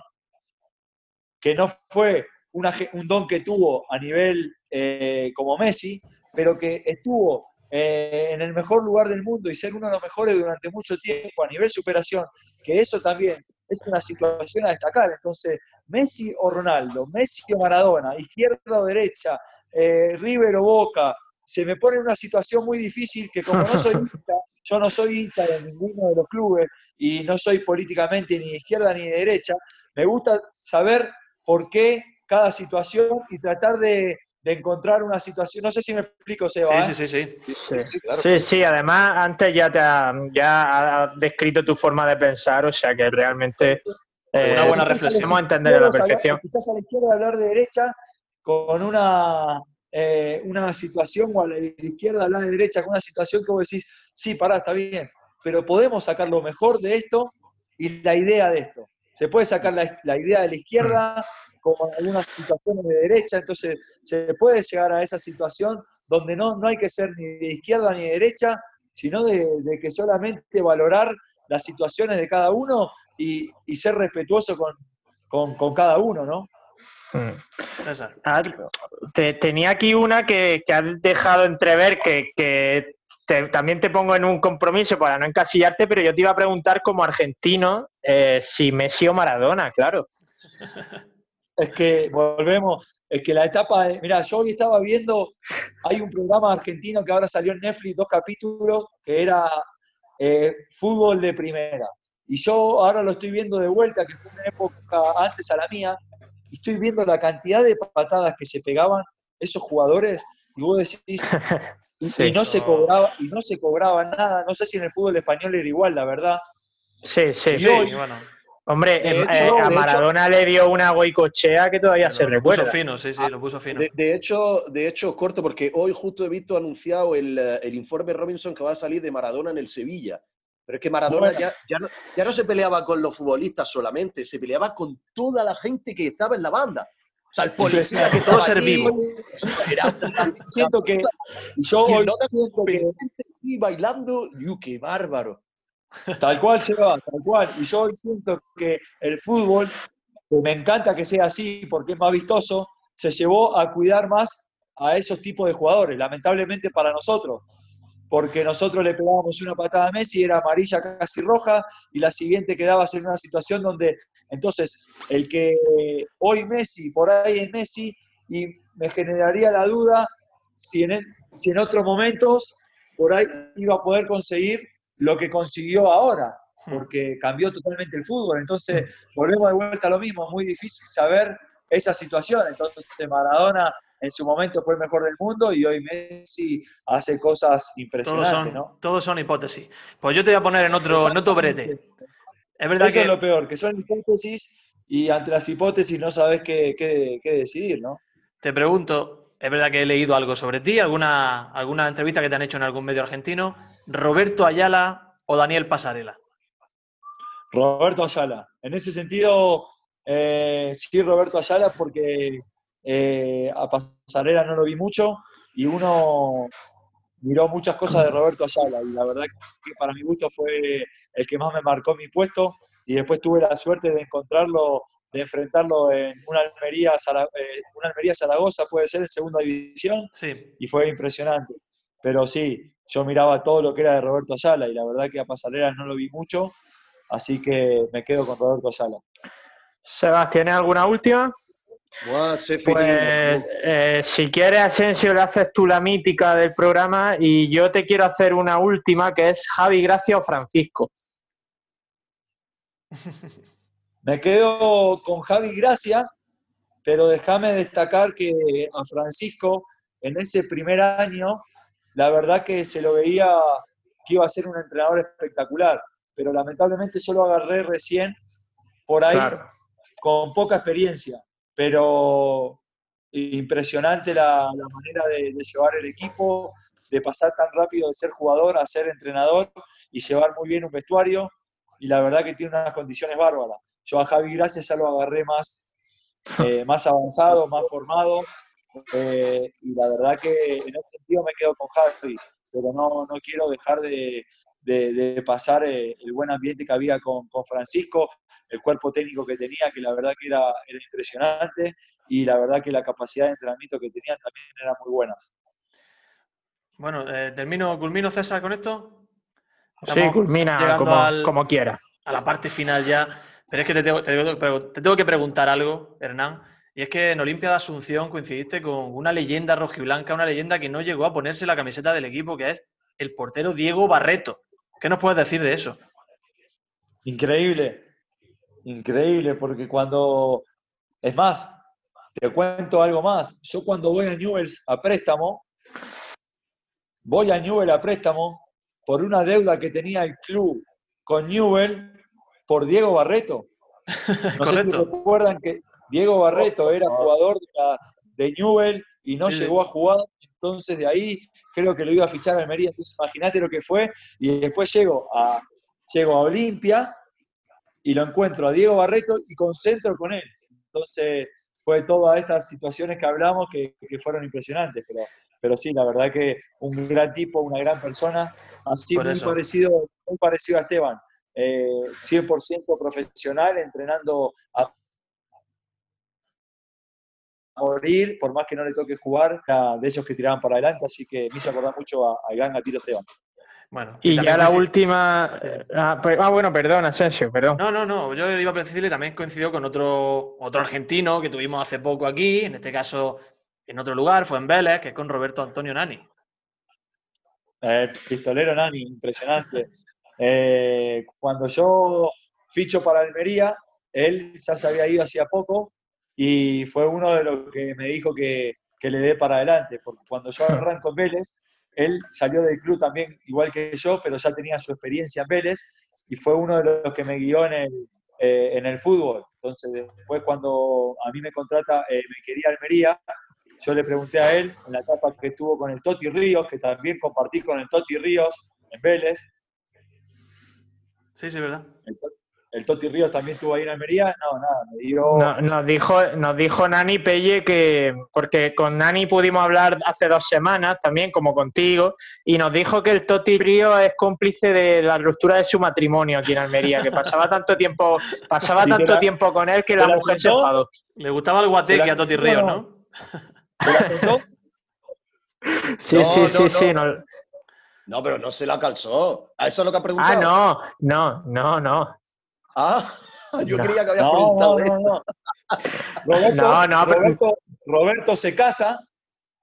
que no fue un don que tuvo a nivel eh, como Messi, pero que estuvo eh, en el mejor lugar del mundo y ser uno de los mejores durante mucho tiempo a nivel superación, que eso también es una situación a destacar. Entonces, Messi o Ronaldo, Messi o Maradona, izquierda o derecha, eh, River o Boca, se me pone en una situación muy difícil que como no soy hincha, yo no soy hincha de ninguno de los clubes y no soy políticamente ni de izquierda ni de derecha, me gusta saber por qué cada situación y tratar de, de encontrar una situación. No sé si me explico, Seba. Sí, ¿eh? sí, sí, sí. Sí. Sí, claro. Sí, sí, además antes ya te ha, ya ha descrito tu forma de pensar, o sea que realmente eh, Una buena Escuchás a los reflexión. A entender a la perfección. Escuchás a la izquierda hablar de derecha con una, eh, una situación, o a la izquierda hablar de derecha con una situación que vos decís, sí, pará, está bien, pero podemos sacar lo mejor de esto y la idea de esto. Se puede sacar la, la idea de la izquierda como en algunas situaciones de derecha, entonces se puede llegar a esa situación donde no, no hay que ser ni de izquierda ni de derecha, sino de, de que solamente valorar las situaciones de cada uno y, y ser respetuoso con, con, con cada uno, ¿no? Mm. Ah, te- tenía aquí una que, que has dejado entrever que, que te- también te pongo en un compromiso para no encasillarte, pero yo te iba a preguntar como argentino eh, si Messi o Maradona, claro. Es que volvemos, es que la etapa de, mira, yo hoy estaba viendo, hay un programa argentino que ahora salió en Netflix, dos capítulos, que era eh, fútbol de primera. Y yo ahora lo estoy viendo de vuelta, que fue una época antes a la mía, y estoy viendo la cantidad de patadas que se pegaban esos jugadores, y vos decís, y, Sí. y no se cobraba, y no se cobraba nada, no sé si en el fútbol español era igual, la verdad. Sí, sí. Y Sí, hoy- bueno. Hombre, De eh, hecho, eh, a Maradona le dio una goicochea que todavía se lo puso recuerda. fino, sí, sí, lo puso fino. De, de hecho, de hecho, corto, porque hoy justo he visto anunciado el, eh, el informe Robinson que va a salir de Maradona en el Sevilla. Pero es que Maradona Bueno. ya, ya, no, ya no se peleaba con los futbolistas solamente, se peleaba con toda la gente que estaba en la banda. O sea, el policía que Todo estaba ser allí, vivo. era- Siento que yo hoy siento que y bailando, ¡yu, qué bárbaro! Tal cual se va, tal cual. Y yo hoy siento que el fútbol, que me encanta que sea así porque es más vistoso, se llevó a cuidar más a esos tipos de jugadores, lamentablemente para nosotros. Porque nosotros le pegábamos una patada a Messi, era amarilla casi roja, y la siguiente quedabas en una situación donde, entonces, el que hoy Messi, por ahí es Messi, y me generaría la duda si en, el- si en otros momentos por ahí iba a poder conseguir lo que consiguió ahora, porque cambió totalmente el fútbol. Entonces, volvemos de vuelta a lo mismo, muy difícil saber esa situación. Entonces, Maradona en su momento fue el mejor del mundo y hoy Messi hace cosas Todos impresionantes, son, ¿no? todos son hipótesis. Pues yo te voy a poner en otro, en otro brete. Es verdad Eso que es lo peor, que son hipótesis y ante las hipótesis no sabes qué, qué- qué decidir, ¿no? te pregunto, es verdad que he leído algo sobre ti, alguna, alguna entrevista que te han hecho en algún medio argentino. ¿Roberto Ayala o Daniel Pasarela? Roberto Ayala. En ese sentido, eh, sí, Roberto Ayala, porque eh, a Pasarela no lo vi mucho y uno miró muchas cosas de Roberto Ayala y la verdad que para mi gusto fue el que más me marcó mi puesto y después tuve la suerte de encontrarlo, de enfrentarlo en una Almería, eh, una Almería Zaragoza, puede ser, en segunda división, Sí. y fue impresionante. Pero sí, yo miraba todo lo que era de Roberto Ayala y la verdad que a Pasarela no lo vi mucho, así que me quedo con Roberto Ayala. Sebas, ¿tienes alguna última? Buah, Pues eh, si quieres, Asensio, le haces tú la mítica del programa y yo te quiero hacer una última que es Javi Gracia o Francisco. Me quedo con Javi Gracia, pero déjame destacar que a Francisco en ese primer año, la verdad que se lo veía que iba a ser un entrenador espectacular, pero lamentablemente solo agarré recién por ahí Claro. con poca experiencia, pero impresionante la, la manera de, de llevar el equipo, de pasar tan rápido de ser jugador a ser entrenador y llevar muy bien un vestuario, y la verdad que tiene unas condiciones bárbaras. Yo a Javi Gracias ya lo agarré más, eh, más avanzado, más formado, eh, y la verdad que en ese sentido me quedo con Javi, pero no, no quiero dejar de, de- de pasar eh, el buen ambiente que había con, con Francisco, el cuerpo técnico que tenía, que la verdad que era, era impresionante, y la verdad que la capacidad de entrenamiento que tenían también eran muy buenas. Bueno, eh, termino, culmino César con esto. Sí, culmina llegando como, al- como quieras. a la parte final ya. Pero es que te tengo, te tengo te tengo que preguntar algo, Hernán. Y es que en Olimpia de Asunción coincidiste con una leyenda rojiblanca, una leyenda que no llegó a ponerse la camiseta del equipo, que es el portero Diego Barreto. ¿Qué nos puedes decir de eso? Increíble, increíble, porque cuando, es más, te cuento algo más, yo cuando voy a Newell's a préstamo, voy a Newell a préstamo por una deuda que tenía el club con Newell por Diego Barreto. No sé si recuerdan que Diego Barreto era jugador de, la- de Newell y no sí. llegó a jugar, entonces de ahí creo que lo iba a fichar a Almería, entonces imagínate lo que fue, y después llego a, llego a Olimpia y lo encuentro a Diego Barreto y concentro con él. Entonces fue todas estas situaciones que hablamos que, que fueron impresionantes, pero, pero sí, la verdad que un gran tipo, una gran persona, así muy parecido, muy parecido a Esteban, eh, 100% profesional, entrenando a morir, por más que no le toque jugar, era de esos que tiraban para adelante, así que me hizo acordar mucho a- al gran gatito Esteban. Bueno, Y ya la última. Sí. Ah, pues- ah, bueno, perdón, Asensio, perdón. No, no, no. Yo iba a decirle también coincidió con otro, otro argentino que tuvimos hace poco aquí, en este caso en otro lugar, fue en Vélez, que es con Roberto Antonio Nani. El pistolero Nani, impresionante. Eh, cuando yo ficho para Almería, él ya se había ido hacía poco y fue uno de los que me dijo que, que le dé para adelante, porque cuando yo arranco en Vélez, él salió del club también igual que yo, pero ya tenía su experiencia en Vélez y fue uno de los que me guió en el, eh, en el fútbol. Entonces, después cuando a mí me contrata, eh, me quería Almería, yo le pregunté a él en la etapa que estuvo con el Toti Ríos, que también compartí con el Toti Ríos en Vélez. Sí, sí, verdad. El, el Toti Ríos también estuvo ahí en Almería. No, nada, me dio. No- nos, dijo, nos dijo Nani Pelle que, porque con Nani pudimos hablar hace dos semanas también, como contigo, y nos dijo que el Toti Río es cómplice de la ruptura de su matrimonio aquí en Almería, que pasaba tanto tiempo, pasaba Sí, tanto la- tiempo con él que la la mujer se enfadó. Le gustaba el guateque ¿Se la- a Toti Ríos, ¿no? ¿Te? Sí, No, sí, no, sí, no. sí. no- No, pero no se la calzó. ¿A eso es lo que ha Ah, preguntado? no, no, no, no. Ah, yo No. creía que había No, preguntado no, no, eso. no. Roberto, No, no, pero- Roberto, Roberto se casa,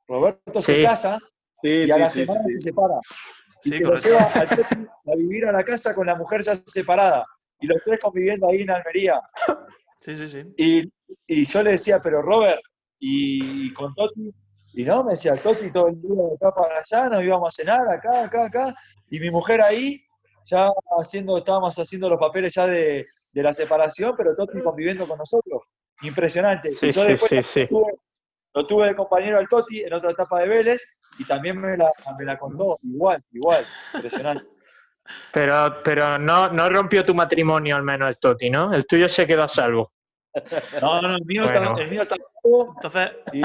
Roberto se Sí. casa Sí, y a sí, la sí, semana sí. se separa. Y Sí, se lo lleva al Toti a vivir a la casa con la mujer ya separada. Y los tres conviviendo ahí en Almería. Sí, sí, sí. Y, y yo le decía, pero Robert, y, y con Toti, y no, me decía, Toti todo el día de acá para allá, nos íbamos a cenar acá, acá, acá, y mi mujer ahí, ya haciendo, estábamos haciendo los papeles ya de, de la separación, pero Toti conviviendo con nosotros. Impresionante. Sí, y yo sí, después sí, sí. Lo, tuve, lo tuve de compañero al Toti en otra etapa de Vélez, y también me la, me la contó, igual, igual, impresionante. Pero, pero no, no rompió tu matrimonio al menos el Toti, ¿no? El tuyo se quedó a salvo. No, no, el mío, Bueno. está, el mío está todo, Entonces, y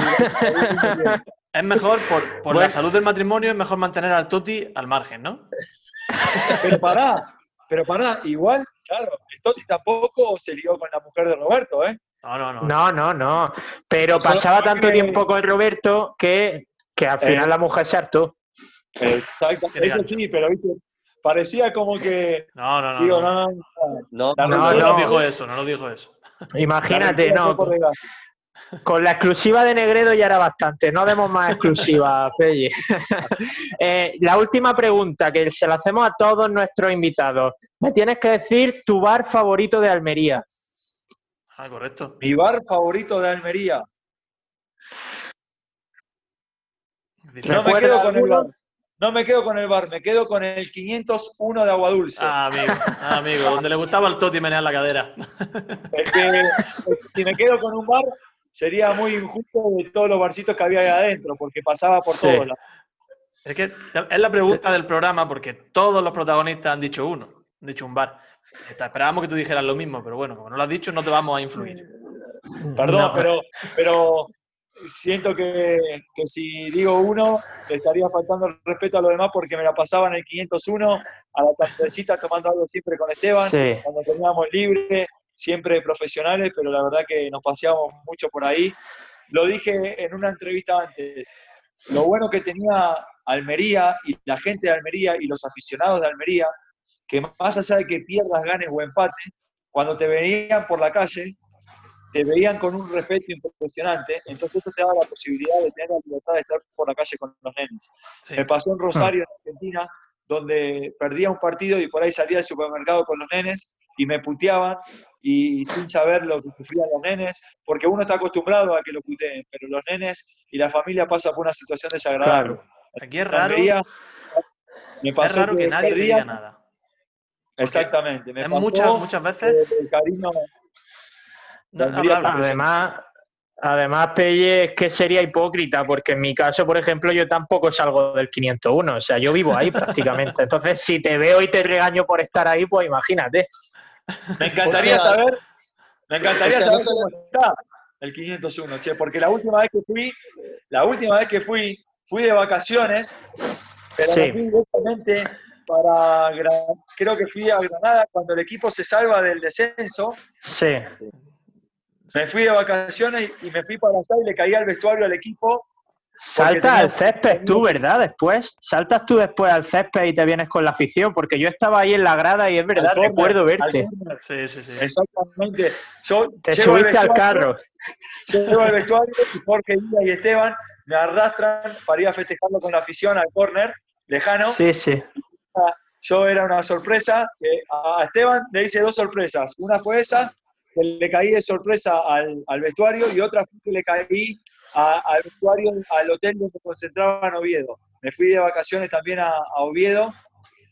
es mejor, por, por Bueno. la salud del matrimonio, es mejor mantener al Toti al margen, ¿no? Pero pará, pero pará, igual, claro, el Totti tampoco se lió con la mujer de Roberto, ¿eh? No, no, no. No, no, no. Pero pasaba tanto tiempo con Roberto que, que al final Eh. la mujer se hartó. Exacto, eso sí, pero viste, parecía como que, No, no, no. digo, no. no, no, no, No, No, No, no no. dijo eso, no lo dijo eso. Imagínate, no. Con la exclusiva de Negredo ya era bastante. No demos más exclusivas, Pelle. Eh, la última pregunta que se la hacemos a todos nuestros invitados. Me tienes que decir tu bar favorito de Almería. Ah, correcto. Mi bar favorito de Almería. No me ¿Recuerda quedo con el bar. No me quedo con el bar, me quedo con el 501 de Agua Dulce. Ah, amigo, ah, amigo, donde le gustaba al Toti menear la cadera. Es que si me quedo con un bar, sería muy injusto de todos los barcitos que había ahí adentro, porque pasaba por Sí. todos lados. Es que es la pregunta del programa porque todos los protagonistas han dicho uno, han dicho un bar. Esperábamos que tú dijeras lo mismo, pero bueno, como no lo has dicho, no te vamos a influir. Perdón, No, pero, pero siento que, que si digo uno, le estaría faltando el respeto a los demás porque me la pasaba en el 501 a la tardecita tomando algo siempre con Esteban, Sí. cuando teníamos libre, siempre profesionales, pero la verdad que nos paseábamos mucho por ahí. Lo dije en una entrevista antes, lo bueno que tenía Almería y la gente de Almería y los aficionados de Almería, que más allá de que pierdas, ganes o empate, cuando te veían por la calle, te veían con un respeto impresionante, entonces eso te daba la posibilidad de tener la libertad de estar por la calle con los nenes. Sí. Me pasó en Rosario, en Argentina, donde perdía un partido y por ahí salía al supermercado con los nenes y me puteaban y sin saber lo que sufrían los nenes, porque uno está acostumbrado a que lo puteen, pero los nenes y la familia pasan por una situación desagradable. Claro. Aquí es raro, me es raro que nadie diga nada. Exactamente. Me muchas, muchas veces. el cariño. No, Almería habla, habla. Además, además, Pelle, es que sería hipócrita, porque en mi caso, por ejemplo, yo tampoco salgo del 501, o sea, yo vivo ahí prácticamente. Entonces, si te veo y te regaño por estar ahí, pues imagínate. Me encantaría O sea, saber, me encantaría o sea, no saber cómo está el 501, che, porque la última vez que fui, la última vez que fui, fui de vacaciones, pero Sí. fui directamente para, creo que fui a Granada cuando el equipo se salva del descenso, Sí. me fui de vacaciones y me fui para allá y le caí al vestuario al equipo. Saltas tenía- al césped tú, ¿verdad? Después, saltas tú después al césped y te vienes con la afición, porque yo estaba ahí en la grada y es verdad, recuerdo verte. Sí, sí, sí. Exactamente. Yo Te subiste al carro. Llego al vestuario y Jorge Díaz y Esteban me arrastran para ir a festejarlo con la afición al córner, lejano. Sí, sí. Yo era una sorpresa. que a Esteban le hice dos sorpresas. Una fue esa, que le caí de sorpresa al, al vestuario, y otra fue que le caí a- al vestuario, al hotel donde se concentraba en Oviedo. Me fui de vacaciones también a, a Oviedo,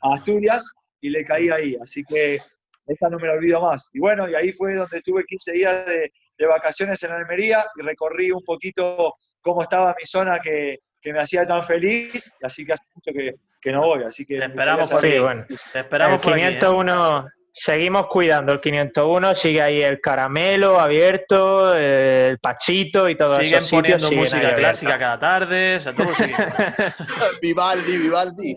a Asturias, y le caí ahí. Así que esa no me la olvido más. Y bueno, y ahí fue donde tuve 15 días de, vacaciones en Almería y recorrí un poquito cómo estaba mi zona que, me hacía tan feliz, así que hace mucho que, no voy. Así que te esperamos por aquí, bueno. Te esperamos por 501, Seguimos cuidando el 501, sigue ahí el caramelo abierto, el pachito y todo eso. Siguen poniendo música clásica cada tarde, o sea, todo sigue. Vivaldi, Vivaldi.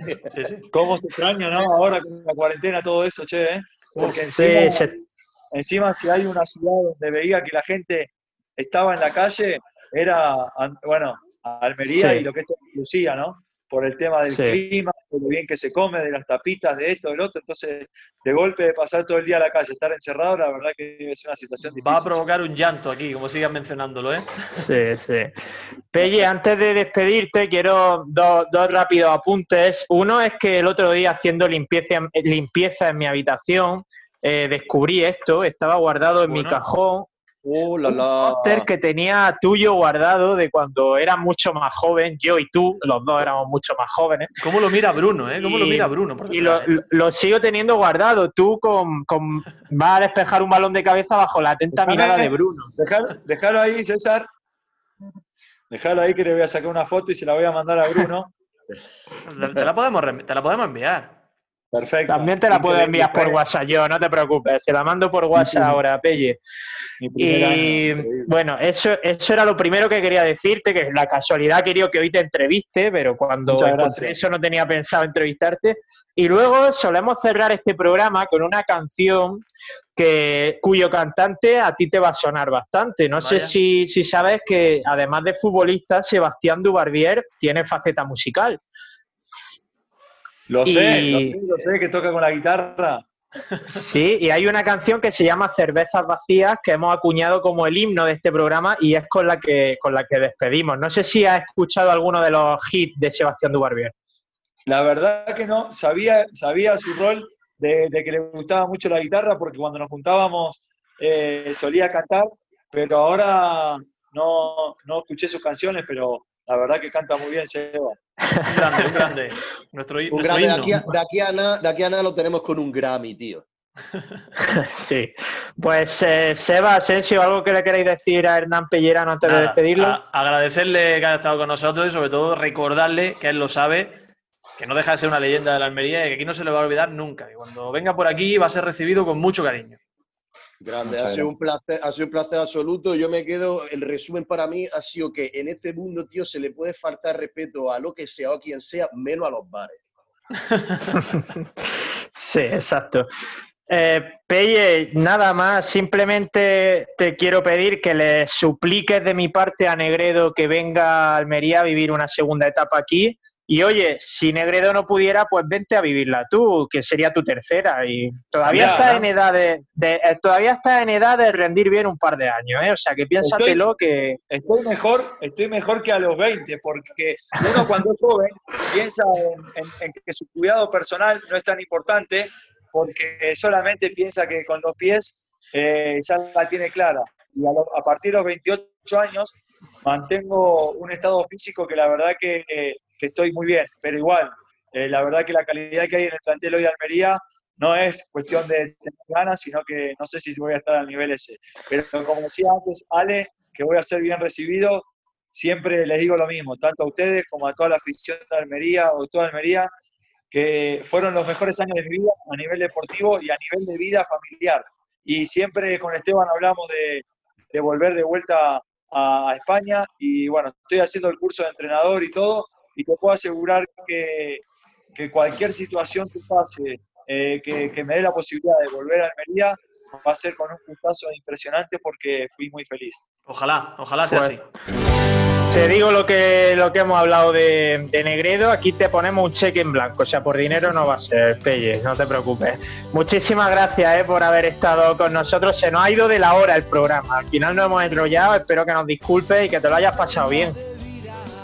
¿Cómo se extraña, no? Ahora con la cuarentena, todo eso, che, ¿eh? Porque encima, encima si hay una ciudad donde veía que la gente estaba en la calle, era, bueno, Almería y lo que es Lucía, ¿no? Por el tema del clima, de lo bien que se come, de las tapitas, de esto, del otro. Entonces, de golpe de pasar todo el día a la calle, estar encerrado, la verdad que es una situación difícil. Va a provocar un llanto aquí, como sigan mencionándolo, ¿eh? Sí, sí. Pelle, antes de despedirte, quiero dos, rápidos apuntes. Uno es que el otro día, haciendo limpieza, limpieza en mi habitación, eh, descubrí esto, estaba guardado en mi cajón Uh, un póster que tenía tuyo guardado de cuando era mucho más joven, yo y tú, los dos éramos mucho más jóvenes. ¿Cómo lo mira Bruno, eh? ¿Cómo lo mira Bruno? y lo, sigo teniendo guardado. Tú con, con, vas a despejar un balón de cabeza bajo la atenta mirada de Bruno. Déjalo ahí, César. Déjalo ahí que le voy a sacar una foto y se la voy a mandar a Bruno. te, la podemos, te la podemos enviar. Perfecto. También te la puedo enviar por WhatsApp yo, no te preocupes. Te la mando por WhatsApp ahora, Pelle. Y bueno, eso, eso era lo primero que quería decirte, que la casualidad quería que hoy te entreviste, pero cuando eso no tenía pensado entrevistarte. Y luego solemos cerrar este programa con una canción que, cuyo cantante a ti te va a sonar bastante. No sé si, si sabes que además de futbolista, Sebastián Dubarbier tiene faceta musical. Lo sé, lo sé, que toca con la guitarra. Sí, y hay una canción que se llama Cervezas Vacías que hemos acuñado como el himno de este programa y es con la que, con la que despedimos. No sé si has escuchado alguno de los hits de Sebastián Dubarbier. La verdad que no, sabía, sabía su rol de, que le gustaba mucho la guitarra porque cuando nos juntábamos eh, solía cantar, pero ahora no, no escuché sus canciones, pero la verdad que canta muy bien Seba. Un grande, un grande. Nuestro, un grande. De, aquí a, de, aquí a nada, de aquí a nada lo tenemos con un Grammy, tío. sí. Pues eh, Seba, Asensio, ¿algo que le queréis decir a Hernán Pellerano antes de despedirlo? agradecerle que haya estado con nosotros y sobre todo recordarle que él lo sabe, que no deja de ser una leyenda de la Almería y que aquí no se le va a olvidar nunca. Y cuando venga por aquí va a ser recibido con mucho cariño. Grande, ha sido, un placer, ha sido un placer absoluto. Yo me quedo, el resumen para mí ha sido que en este mundo, tío, se le puede faltar respeto a lo que sea o a quien sea, menos a los bares. sí, exacto. Eh, Pelle, nada más, simplemente te quiero pedir que le supliques de mi parte a Negredo que venga a Almería a vivir una segunda etapa aquí y oye, si Negredo no pudiera, pues vente a vivirla tú, que sería tu tercera. Y todavía estás en edad de, eh, todavía estás en edad de rendir bien un par de años, ¿eh? O sea que piénsatelo que. Estoy mejor, estoy mejor que a los 20, porque uno cuando es joven piensa en, que su cuidado personal no es tan importante, porque solamente piensa que con los pies eh, ya la tiene clara. Y a, partir de los 28 años mantengo un estado físico que la verdad que que estoy muy bien, pero igual, eh, la verdad que la calidad que hay en el plantel hoy de Almería no es cuestión de tener ganas, sino que no sé si voy a estar al nivel ese. Pero como decía antes, Ale, que voy a ser bien recibido, siempre les digo lo mismo, tanto a ustedes como a toda la afición de Almería o toda Almería, que fueron los mejores años de mi vida a nivel deportivo y a nivel de vida familiar. Y siempre con Esteban hablamos de, de volver de vuelta a España y bueno, estoy haciendo el curso de entrenador y todo y te puedo asegurar que, cualquier situación que pase, eh, que, me dé la posibilidad de volver a Almería, va a ser con un gustazo impresionante porque fui muy feliz. Ojalá, ojalá sea pues, así. Te digo lo que, lo que hemos hablado de, Negredo, aquí te ponemos un cheque en blanco, o sea, por dinero no va a ser, Pelle, no te preocupes. Muchísimas gracias eh, por haber estado con nosotros, se nos ha ido de la hora el programa, al final nos hemos enrollado, espero que nos disculpes y que te lo hayas pasado bien.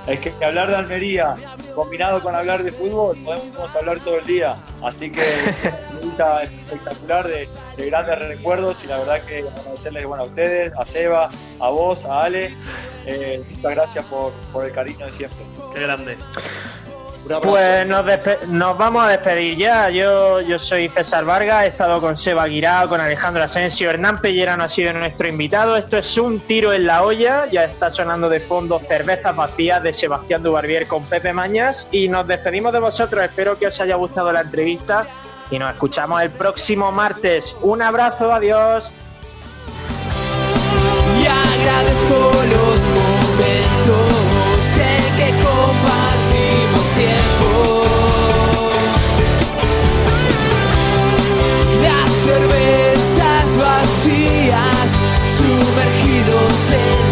Es que hablar de Almería combinado con hablar de fútbol podemos hablar todo el día. Así que una espectacular de, grandes recuerdos y la verdad que agradecerles bueno, a ustedes, a Seba, a vos, a Ale. Eh, muchas gracias por, por el cariño de siempre. Qué grande. Pues nos, vamos a despedir ya. Yo, yo soy César Vargas, he estado con Seba Guirao, con Alejandro Asensio, Hernán Pellera no ha sido nuestro invitado. Esto es un tiro en la olla, ya está sonando de fondo Cervezas Vacías de Sebastián Dubarbier con Pepe Mañas y nos despedimos de vosotros. Espero que os haya gustado la entrevista y nos escuchamos el próximo martes. Un abrazo, adiós. Y agradezco los momentos, sé que. Las cervezas vacías sumergidos en.